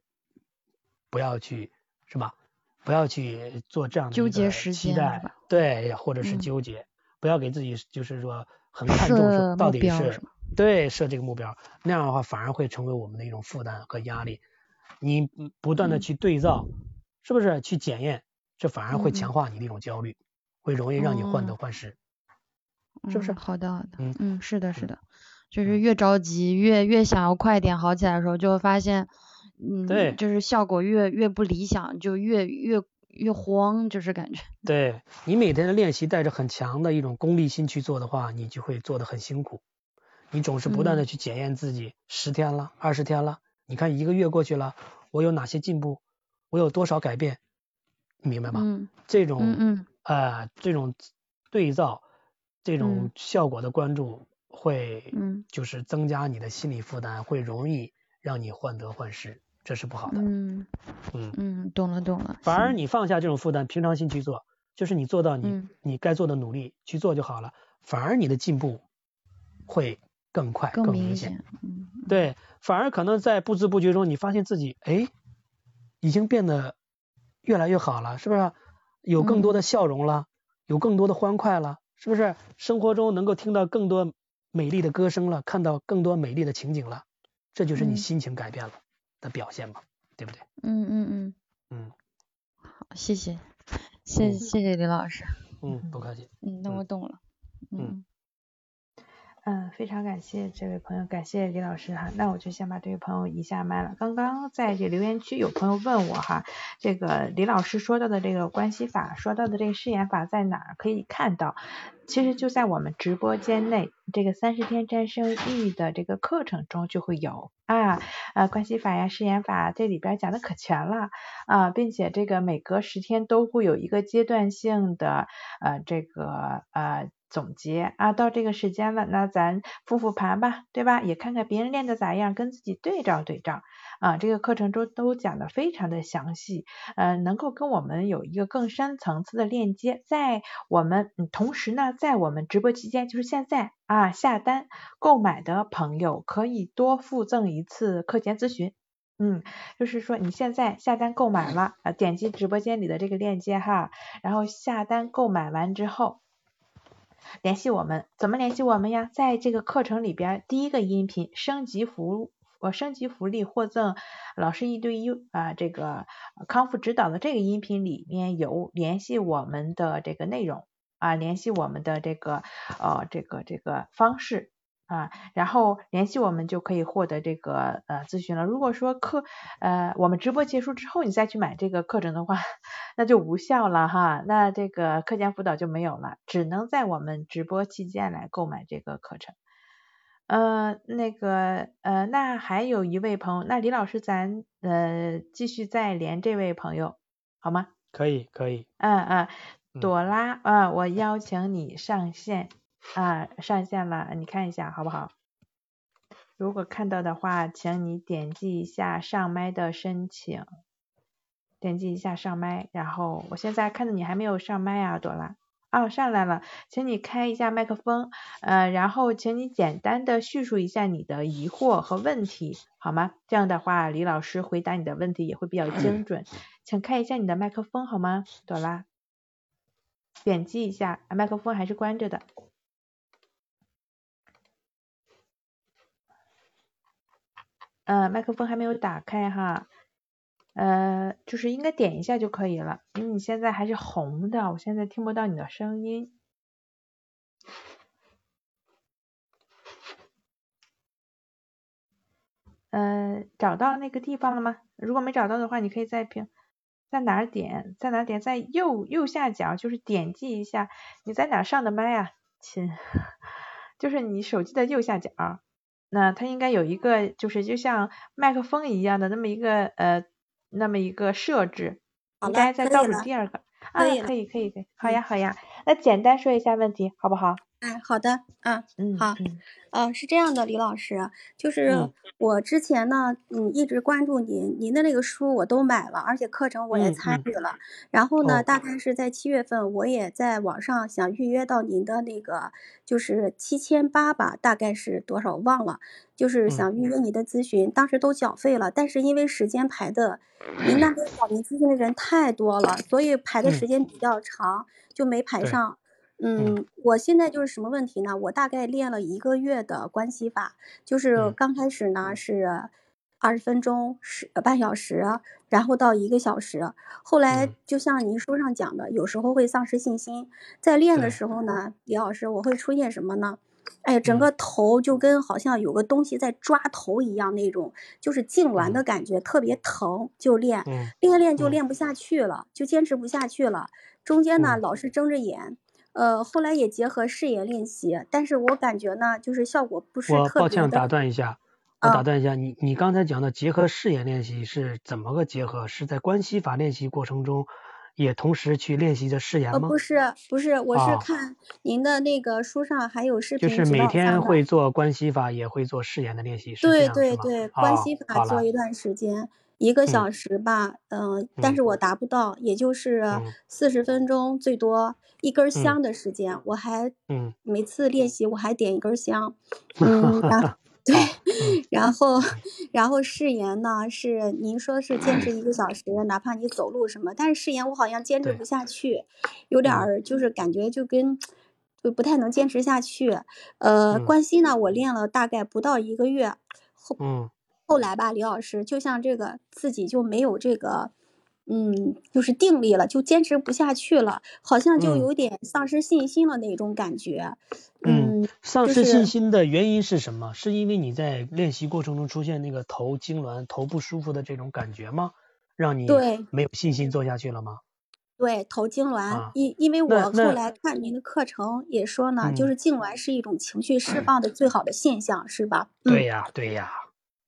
不要去是吧？不要去做这样的纠结期待，对，或者是纠结，嗯、不要给自己就是说很看重说到底是对设这个目标，那样的话反而会成为我们的一种负担和压力。你不断的去对照，嗯、是不是去检验，这反而会强化你的一种焦虑，嗯、会容易让你患得患失，是不是？好的好的，嗯。嗯，是的是的。就是越着急，越越想要快点好起来的时候，就会发现，嗯，对，就是效果越越不理想，就越越越慌，就是感觉。对你每天的练习带着很强的一种功利心去做的话，你就会做的很辛苦。你总是不断的去检验自己，十、嗯、天了，二十天了，你看一个月过去了，我有哪些进步，我有多少改变，你明白吗？嗯，这种，嗯嗯，呃，这种对照，这种效果的关注。会，嗯，就是增加你的心理负担，会容易让你患得患失，这是不好的。嗯嗯嗯，懂了懂了。反而你放下这种负担，平常心去做，就是你做到你、嗯、你该做的努力去做就好了。反而你的进步会更快、更明显。嗯，对，反而可能在不知不觉中，你发现自己哎，已经变得越来越好了，是不是？有更多的笑容了，有更多的欢快了，是不是？生活中能够听到更多美丽的歌声了，看到更多美丽的情景了，这就是你心情改变了的表现嘛，对不对？嗯嗯嗯嗯，好，谢谢，谢谢谢李老师。嗯，不客气。嗯，那我懂了。嗯。嗯，嗯非常感谢这位朋友，感谢李老师哈。那我就先把这位朋友移下麦了。刚刚在这留言区有朋友问我哈，这个李老师说到的这个关系法，说到的这个誓言法在哪儿可以看到？其实就在我们直播间内，这个三十天战胜意的这个课程中就会有啊，呃，关系法呀、誓言法这里边讲的可全了啊，并且这个每隔十天都会有一个阶段性的呃这个呃。总结啊，到这个时间了，那咱复复盘吧，对吧？也看看别人练的咋样，跟自己对照对照啊。这个课程中都讲的非常的详细，呃，能够跟我们有一个更深层次的链接。在我们同时呢，在我们直播期间，就是现在啊，下单购买的朋友可以多附赠一次课前咨询。嗯，就是说你现在下单购买了，呃，点击直播间里的这个链接哈，然后下单购买完之后。联系我们，怎么联系我们呀？在这个课程里边，第一个音频升级福呃升级福利获赠老师一对一啊这个康复指导的这个音频里面有联系我们的这个内容啊，联系我们的这个呃这个这个方式。啊，然后联系我们就可以获得这个呃咨询了。如果说课呃我们直播结束之后你再去买这个课程的话，那就无效了哈。那这个课前辅导就没有了，只能在我们直播期间来购买这个课程。呃，那个呃，那还有一位朋友，那李老师咱呃继续再连这位朋友好吗？可以可以。嗯嗯，朵拉啊，我邀请你上线。啊，上线了，你看一下好不好？如果看到的话，请你点击一下上麦的申请，点击一下上麦，然后我现在看到你还没有上麦啊，朵拉。哦，上来了，请你开一下麦克风，呃，然后请你简单的叙述一下你的疑惑和问题，好吗？这样的话，李老师回答你的问题也会比较精准。请开一下你的麦克风好吗，朵拉？点击一下，麦克风还是关着的。呃，麦克风还没有打开哈，呃，就是应该点一下就可以了，因为你现在还是红的，我现在听不到你的声音。呃，找到那个地方了吗？如果没找到的话，你可以在屏，在哪儿点？在哪点？在右右下角，就是点击一下。你在哪上的麦啊，亲？就是你手机的右下角。那它应该有一个，就是就像麦克风一样的那么一个呃，那么一个设置，应该在倒数第二个啊，可以可以可以，好呀好呀，那简单说一下问题好不好？哎，好的，嗯嗯，好，呃，是这样的，李老师，就是我之前呢，嗯，一直关注您，您的那个书我都买了，而且课程我也参与了。然后。呢，大。概是在七月份，我也在网上想预约到您的那个，就是七千八吧，大概是多少忘了，就是想预约您的咨询，当时都缴费了，但是因为时间排的，您那边找您咨询的人太多了，所以排的时间比较长，就没排上。嗯，我现在就是什么问题呢？我大概练了一个月的关系法，就是刚开始呢是二十分钟，十半小时，然后到一个小时。后来就像您书上讲的，有时候会丧失信心。在练的时候呢，李老师，我会出现什么呢？哎，整个头就跟好像有个东西在抓头一样，那种就是痉挛的感觉，特别疼。就练，练练就练不下去了，就坚持不下去了。中间呢，老是睁着眼。呃，后来也结合视野练习，但是我感觉呢，就是效果不是特别我抱歉打断一下，我打断一下，你你刚才讲的结合视野练习是怎么个结合？是在关系法练习过程中，也同时去练习着视言吗？不是，不是，我是看您的那个书上还有视频就是每天会做关系法，也会做视言的练习。对对对，关系法做一段时间，一个小时吧，嗯，但是我。达不到，也就是四十分钟最多，一根香的时间，我还，每次练习我还点一根香，嗯，然 对，然后，然后誓言呢是您说是坚持一个小时，哪怕你走路什么，但是誓言我好像坚持不。下去，有点儿就是感觉就跟，就不太能坚持下去，呃，关西呢我练了大概不到一个月，后，嗯。后来吧，李老师，就像这个自己就没有这个，嗯，就是定力了，就坚持不下去了，好像就有点丧失信心了那种感觉。嗯，丧失信心的原因是什么？是因为你在练习过程中出现那个头痉挛、头不舒服的这种感觉吗？让你对没有信心做下去了吗？对，头痉挛，因因为我后来看您的课程也说呢，就是痉挛是一种情绪释放的最好的现象，是吧？对呀，对呀。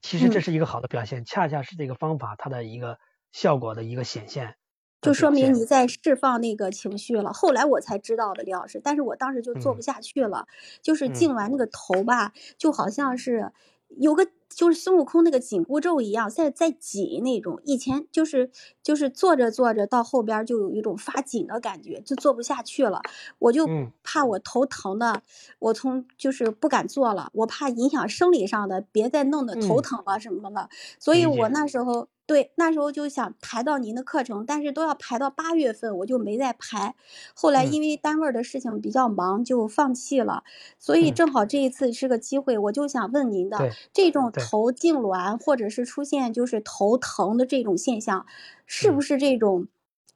其实这是一个好的表现，恰恰是这个方法它的一个效果的一个显现，就说明你在释放那个情绪了。后来我才知道的，李老师，但是我当时就做不下去了，就是静完那个头吧，就好像是有个。就是孙悟空那个紧箍咒一样，在在紧那种。以前就是就是坐着坐着，到后边就有一种发紧的感觉，就坐不下去了。我就怕我头疼的，我从就是不敢坐了，我怕影响生理上的，别再弄得头疼了什么的。所以我那时候。对，那时候就想排到您的课程，但是都要排到八月份，我就没再排。后来因为单位的事情比较忙，就放弃了。所以正好这一次是个机会，我就想问您的，这种头痉挛或者是出现就是头疼的这种现象，是不是这种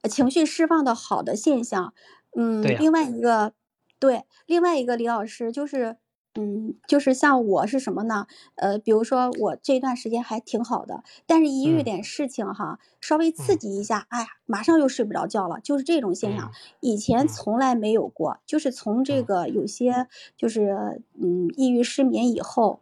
情绪释放的好的现象？嗯，另外一个，对，另外一个李老师就是。嗯，就是像我是什么呢？呃，比如说我这段时间还挺好的，但是一遇点事情哈，稍微刺激一下，哎呀，马上又睡不着觉了，就是这种现象，以前从来没有过。就是从这个有些就是嗯抑郁失眠以后，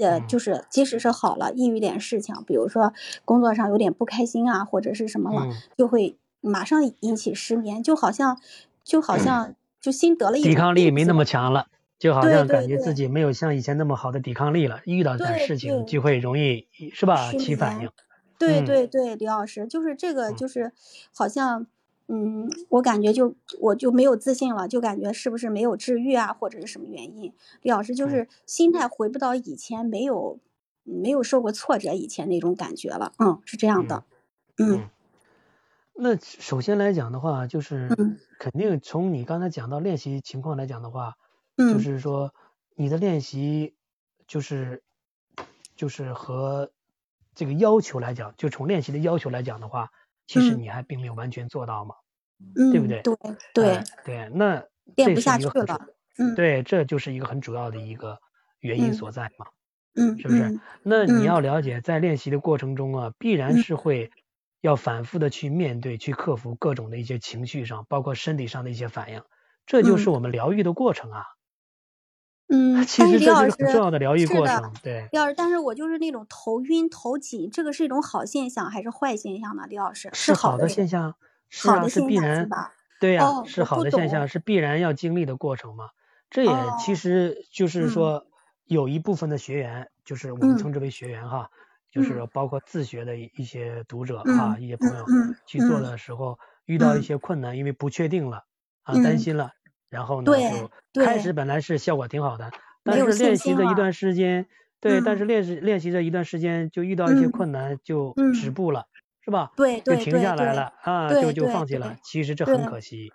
呃，就是即使是好了，抑郁点事情，比如说工作上有点不开心啊，或者是什么了，就会马上引起失眠，就好像就好像就心得了一抵抗力没那么强了。就好像感觉自己没有像以前那么好的抵抗力了，遇到点事情就会容易是吧起反应。对对对，李老师就是这个，就是好像嗯，我感觉就我就没有自信了，就感觉是不是没有治愈啊，或者是什么原因？李老师就是心态回不到以前没有没有受过挫折以前那种感觉了，嗯，是这样的，嗯。那首先来讲的话，就是肯定从你刚才讲到练习情况来讲的话。就是说，你的练习就是就是和这个要求来讲，就从练习的要求来讲的话，其实你还并没有完全做到嘛，对不对？对对对，那练不下去了。嗯，对，这就是一个很主要的一个原因所在嘛。嗯，是不是？那你要了解，在练习的过程中啊，必然是会要反复的去面对、去克服各种的一些情绪上，包括身体上的一些反应，这就是我们疗愈的过程啊。嗯，其实这是很重要的疗愈过程，对。李老师，但是我就是那种头晕头紧，这个是一种好现象还是坏现象呢？李老师，是好的现象，是啊，是必然，对呀，是好的现象，是必然要经历的过程嘛。这也其实就是说，有一部分的学员，就是我们称之为学员哈，就是包括自学的一些读者啊，一些朋友去做的时候，遇到一些困难，因为不确定了啊，担心了。然后呢，就开始本来是效果挺好的，但是练习的一段时间，对，但是练习练习这一段时间就遇到一些困难，就止步了，是吧？对对，就停下来了啊，就就放弃了。其实这很可惜，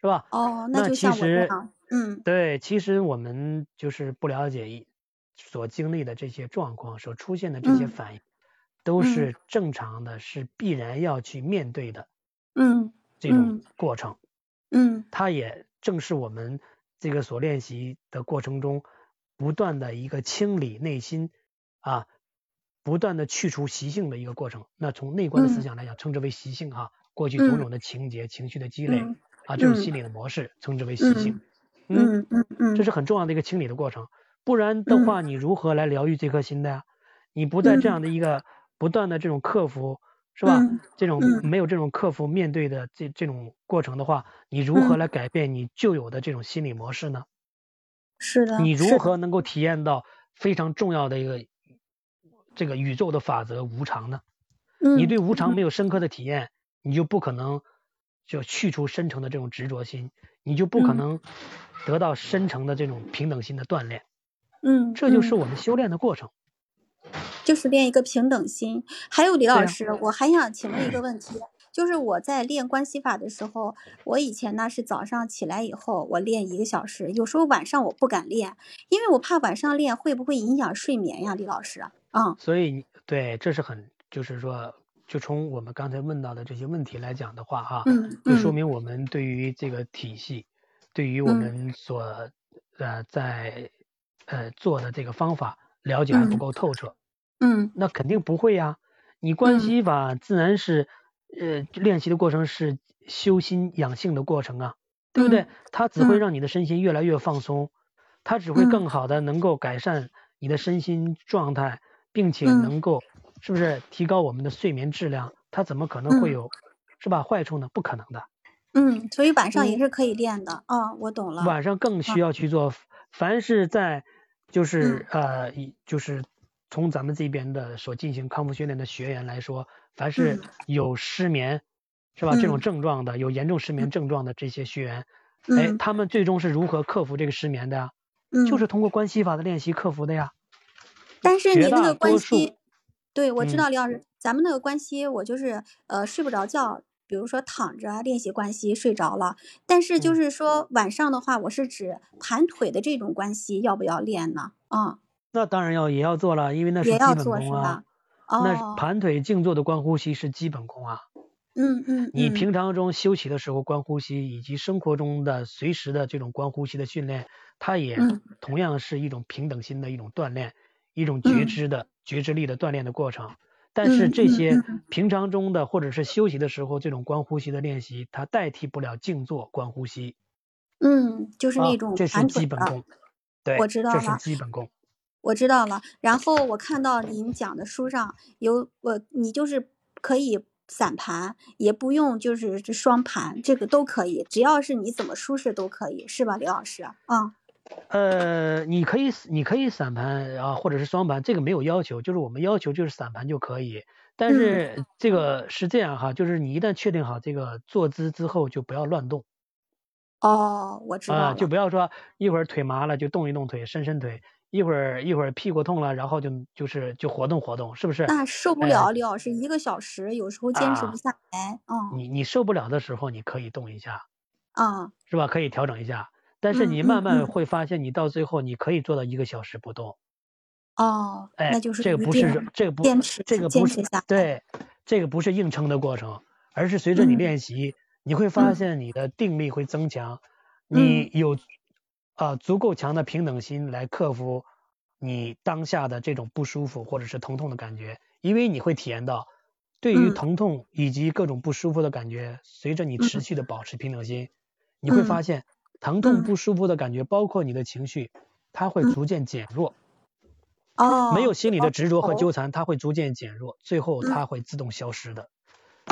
是吧？哦，那其实，嗯，对，其实我们就是不了解所经历的这些状况，所出现的这些反应，都是正常的，是必然要去面对的，嗯，这种过程，嗯，他也。正是我们这个所练习的过程中，不断的一个清理内心啊，不断的去除习性的一个过程。那从内观的思想来讲，称之为习性哈。过去种种的情节、情绪的积累啊，这种心理的模式，称之为习性。嗯嗯嗯，这是很重要的一个清理的过程。不然的话，你如何来疗愈这颗心的呀？你不在这样的一个不断的这种克服。是吧？这种没有这种克服面对的这这种过程的话，你如何来改变你旧有的这种心理模式呢？是的。你如何能够体验到非常重要的一个这个宇宙的法则无常呢？你对无常没有深刻的体验，你就不可能就去除深层的这种执着心，你就不可能得到深层的这种平等心的锻炼。嗯，这就是我们修炼的过程。就是练一个平等心。还有李老师，我还想请问一个问题，就是我在练关系法的时候，我以前呢是早上起来以后我练一个小时，有时候晚上我不敢练，因为我怕晚上练会不会影响睡眠呀，李老师。嗯。所以对，这是很，就是说，就从我们刚才问到的这些问题来讲的话，哈，嗯，就说明我们对于这个体系，对于我们所呃在呃做的这个方法了解还不够透彻。嗯，那肯定不会呀。你关系法自然是，呃，练习的过程是修心养性的过程啊，对不对？它只会让你的身心越来越放松，它只会更好的能够改善你的身心状态，并且能够，是不是提高我们的睡眠质量？它怎么可能会有，是吧？坏处呢？不可能的。嗯，所以晚上也是可以练的啊，我懂了。晚上更需要去做，凡是在，就是呃，就是。从咱们这边的所进行康复训练的学员来说，凡是有失眠，是吧？这种症状的，有严重失眠症状的这些学员，哎，他们最终是如何克服这个失眠的呀？就是通过关系法的练习克服的呀。但是你那个关系，对我知道李老师，咱们那个关系，我就是呃睡不着觉，比如说躺着练习关系睡着了，但是就是说晚上的话，我是指盘腿的这种关系要不要练呢？啊？那当然要也要做了，因为那是基本功啊。那盘腿静坐的观呼吸是基本功啊。嗯嗯。你平常中休息的时候观呼吸，以及生活中的随时的这种观呼吸的训练，它也同样是一种平等心的一种锻炼，一种觉知的觉知力的锻炼的过程。但是这些平常中的或者是休息的时候这种观呼吸的练习，它代替不了静坐观呼吸。嗯，就是那种这是基本功。对，我知道了。这是基本功。我知道了，然后我看到您讲的书上有我，你就是可以散盘，也不用就是双盘，这个都可以，只要是你怎么舒适都可以，是吧，刘老师？啊，呃，你可以你可以散盘啊，或者是双盘，这个没有要求，就是我们要求就是散盘就可以。但是这个是这样哈，就是你一旦确定好这个坐姿之后，就不要乱动。哦，我知道了，就不要说一会儿腿麻了就动一动腿，伸伸腿。一会儿一会儿屁股痛了，然后就就是就活动活动，是不是？那受不了，李老师一个小时有时候坚持不下来。嗯，你你受不了的时候，你可以动一下，啊，是吧？可以调整一下，但是你慢慢。会发现，你到最后你可以做到一个小时不动。哦，哎，那就是这个不是这个不坚持，这个不是对，这个不是硬撑的过程，而是随着你练习，你会发现你的定力会增强，你。有。啊，足够强的平等心来克服你当下的这种不舒服或者是疼痛的感觉，因为你会体验到，对于疼痛以及各种不舒服的感觉，随着你持。续的保持平等心，你会发。现疼痛不舒服的感觉，包括你的情绪，它会逐渐减弱。哦，没有心理的执着和纠缠，它会逐渐减弱，最后它会自动消失的。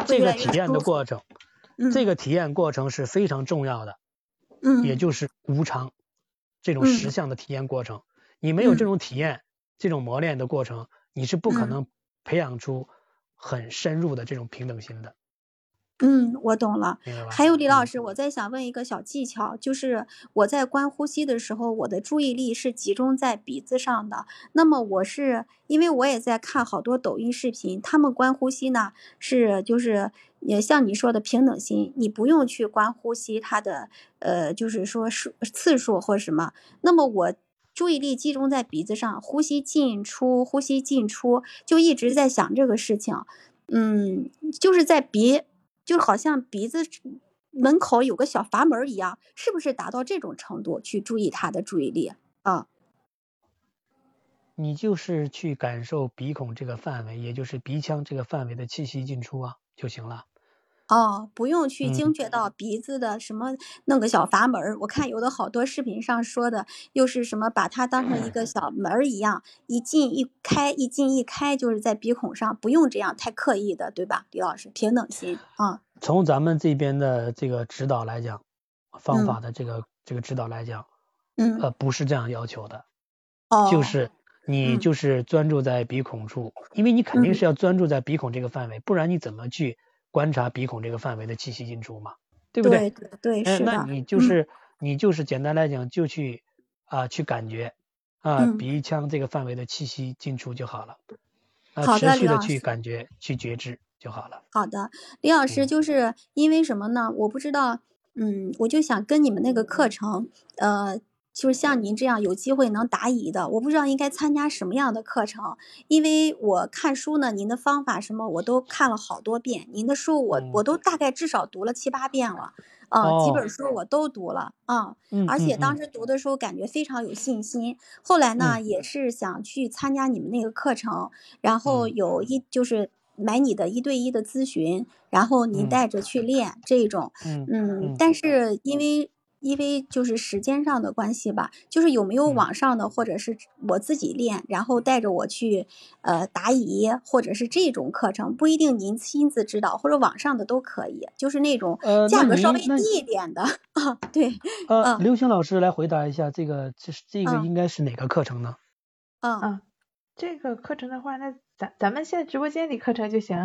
这个体验的过程，这个体验过程是非常重要的。嗯，也就是无常。这种实相的体验过程，你没有这种体验，这种磨练的过程，你是不可能培养出很深入的这种平等心的。嗯，我懂了。还有李老师，嗯、我再想问一个小技巧，就是我在观呼吸的时候，我的注意力是集中在鼻子上的。那么我是因为我也在看好多抖音视频，他们观呼吸呢是就是也像你说的平等心，你不用去观呼吸它的呃就是说数次数或什么。那么我注意力集中在鼻子上，呼吸进出，呼吸进出，就一直在想这个事情。嗯，就是在鼻。就好像鼻子门口有个小阀门一样，是不是达到这种程度去注意他的注意力啊？你就是去感受鼻孔这个范围，也就是鼻腔这个范围的气息进出啊就行了。哦，不用去精确到鼻子的什么弄个小阀门我看有的好多视频上说的，又是什么把它当成一个小门一样，一进一开，一进一开，就是在鼻孔上，不用这样太刻意的，对吧，李老师？平等心啊。从咱们这边的这个指导来讲，方法的这个这个指导来讲，嗯，呃，不是这样要求的。哦。就是你就是专注在鼻孔处，因为你肯定是要专注在鼻孔这个范围，不然你怎么去观察鼻孔这个范围的气息进出嘛？对不对？对对是的。那你就是你就是简单来讲，就去啊去感觉啊鼻腔这个范围的气息进出就好了。好的，持续的去感觉去觉知就好了。好的，李老师，就是因为什么呢？我不知道，嗯，我就想跟你们那个课程，呃。就是像您这样有机会能答疑的，我不知道应该参加什么样的课程，因为我看书呢，您的方法什么我都看了好多遍，您的书我我都大概至少读了七八遍了，啊，几本书我都读了啊，而且当。时读的时候感觉非常有信心，后来呢也是想去参加你们那个课程，然后有一就是买你的一对一的咨询，然后您带着去练这种，嗯，但是因为。因为就是时间上的关系吧，就是有没有网上的，或者是我自己练，然后带着我去呃答疑，或者是这种课程，不一定您亲自指导，或者网上的都可以，就是那种价格稍微低一点的 啊。对，呃，刘星老师来回答一下这个，这是这个应该是哪个课程呢？嗯，这个课程的话，那咱咱们现在直播间里课程就行，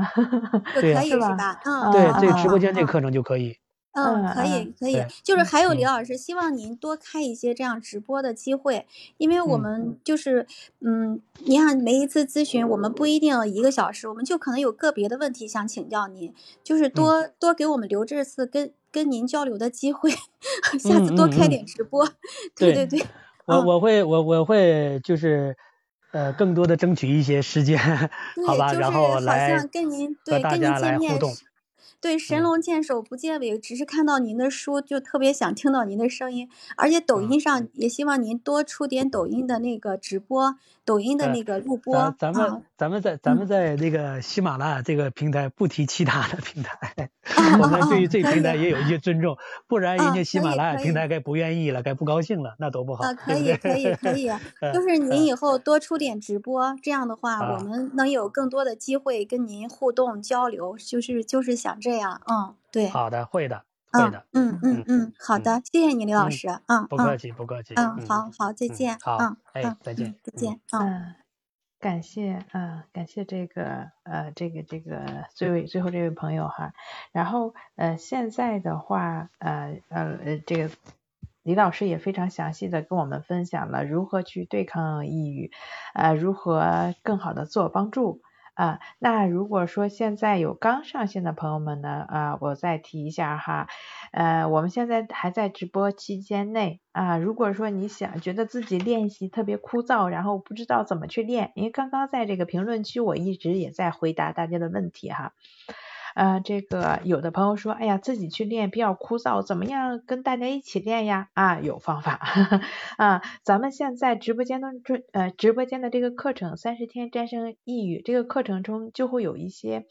就，可以是吧？嗯，对，这直播间这课程就可以。嗯，可以可以，就是还有李老师，希望您多开一些这样直播的机会，因为我们就是，嗯，你看每一次咨询，我们不一定一个小时，我们就可能有个别的问题想请教您，就是多多给我们留这次跟跟您交流的机会，下次多开点直播，对对对，我我会我我会就是呃更多的争取一些时间，好吧，然后来和大家来互动。对，神龙见首不见尾，只是看到您的书就特别想听到您的声音，而且抖音上也希望您多出点抖音的那个直播，抖音的那个录播。咱们咱们在咱们在那个喜马拉雅这个平台不提其他的平台，我们对于这平台也有一些尊重，不然人家喜马拉雅平台该不愿意了，该不高兴了，那多不好。啊，可以可以可以，就是您以后多出点直播，这样的话我们能有更多的机会跟您互动交流，就是就是想这。这样，嗯，对，好的，会的，会的，嗯嗯嗯，好的，谢谢你，李老师，嗯，不客气，不客气，嗯，好好，再见，好，嗯，哎，再见，再见，嗯，感谢，嗯，感谢这个，呃，这个这个最位最后这位朋友哈，然后，呃，现在的话，呃呃，这个李老师也非常详细的跟我们分享了如何去对抗抑郁，呃，如何更好的自我帮助。啊，那如果说现在有刚上线的朋友们呢，啊，我再提一下哈，呃，我们现在还在直播期间内啊，如果说你想觉得自己练习特别枯燥，然后不知道怎么去练，因为刚刚在这个评论区我一直也在回答大家的问题哈。呃，这个有的朋友说，哎呀，自己去练比较枯燥，怎么样跟大家一起练呀？啊，有方法 啊，咱们现在直播间的这呃直播间的这个课程三十天战胜抑郁这个课程中就会有一些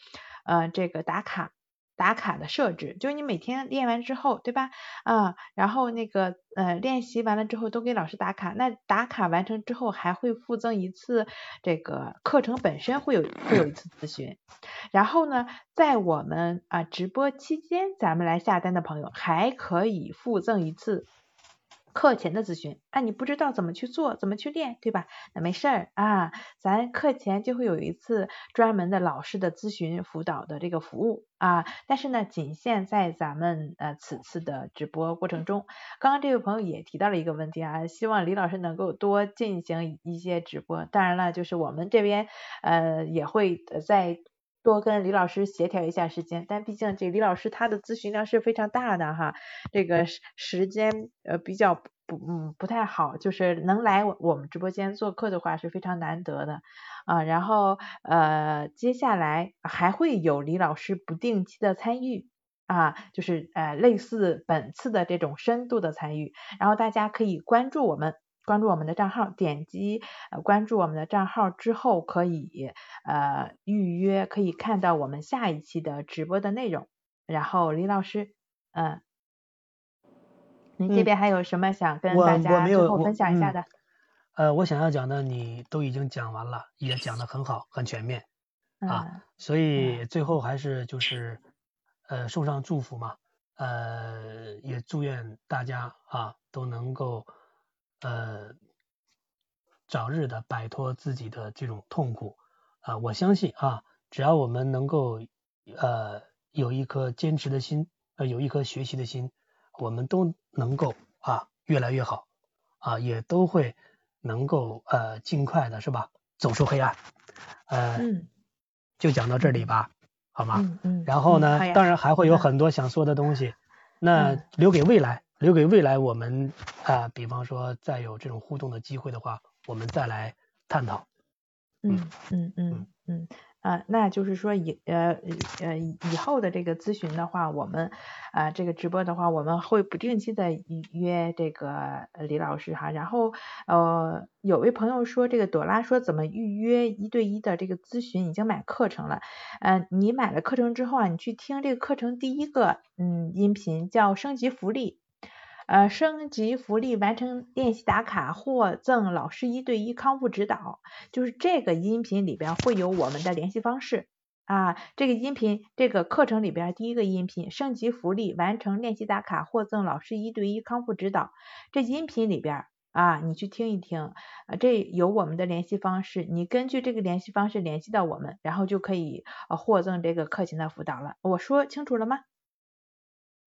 呃这个打卡。打卡的设置，就是你每天练完之后，对吧？啊，然后那个呃练习完了之后都给老师打卡，那打卡完成之后还会附赠一次这个课程本身会有会有一次咨询，然后呢，在我们啊直播期间，咱们来下单的朋友还可以附赠一次。课前的咨询，啊，你不知道怎么去做，怎么去练，对吧？那没事儿啊，咱课前就会有一次专门的老师的咨询辅导的这个服务啊。但是呢，仅限在咱们呃此次的直播过程中。刚刚这位朋友也提到了一个问题啊，希望李老师能够多进行一些直播。当然了，就是我们这边呃也会在。多跟李老师协调一下时间，但毕竟这李老师他的咨询量是非常大的哈，这个时间呃比较不嗯不太好，就是能来我们直播间做客的话是非常难得的啊。然后呃接下来还会有李老师不定期的参与啊，就是呃类似本次的这种深度的参与，然后大家可以关注我们。关注我们的账号，点击呃关注我们的账号之后，可以呃预约，可以看到我们下一期的直播的内容。然后李老师，嗯，您这边还有什么想跟大家最后分享一下的？呃，我想要讲的你都已经讲完了，也讲的很好，很全面啊。所以最后还是就是呃送上祝福嘛，呃也祝愿大家啊都能够。呃，早日的摆脱自己的这种痛苦啊！我相信啊，只要我们能够呃有一颗坚持的心，呃有一颗学习的心，我们都能够啊越来越好啊，也都会能够呃尽快的是吧走出黑暗。呃，就讲到这里吧，好吗？嗯嗯。然后呢，当然还会有很多想说的东西，那留给未来。留给未来，我们啊，比方说再有这种互动的机会的话，我们再来探讨。嗯嗯嗯嗯啊，那就是说以呃呃以后的这个咨询的话，我们啊这个直播的话，我们会不定期的预约这个李老师哈。然后呃有位朋友说，这个朵拉说怎么预约一对一的这个咨询？已经买课程了。嗯，你买了课程之后啊，你去听这个课程第一个嗯音频叫升级福利。呃，升级福利完成练习打卡获赠老师一对一康复指导，就是这个音频里边会有我们的联系方式啊。这个音频这个课程里边第一个音频升级福利完成练习打卡获赠老师一对一康复指导，这音频里边啊，你去听一听，啊，这有我们的联系方式，你根据这个联系方式联系到我们，然后就可以呃获赠这个课前的辅导了。我说清楚了吗？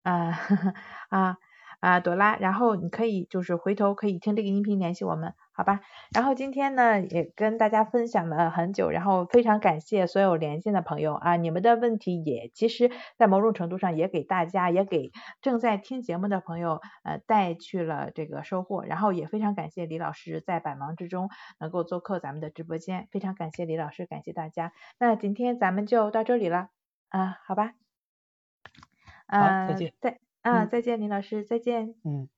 啊 啊。啊，朵拉，然后你可以就是回头可以听这个音频联系我们，好吧？然后今天呢也跟大家分享了很久，然后非常感谢所有连线的朋友啊，你们的问题也其实在某种程度上也给大家也给正在听节目的朋友呃带去了这个收获，然后也非常感谢李老师在百忙之中能够做客咱们的直播间，非常感谢李老师，感谢大家。那今天咱们就到这里了啊，好吧？好，再见。再。啊，再见，林老师，再见。嗯。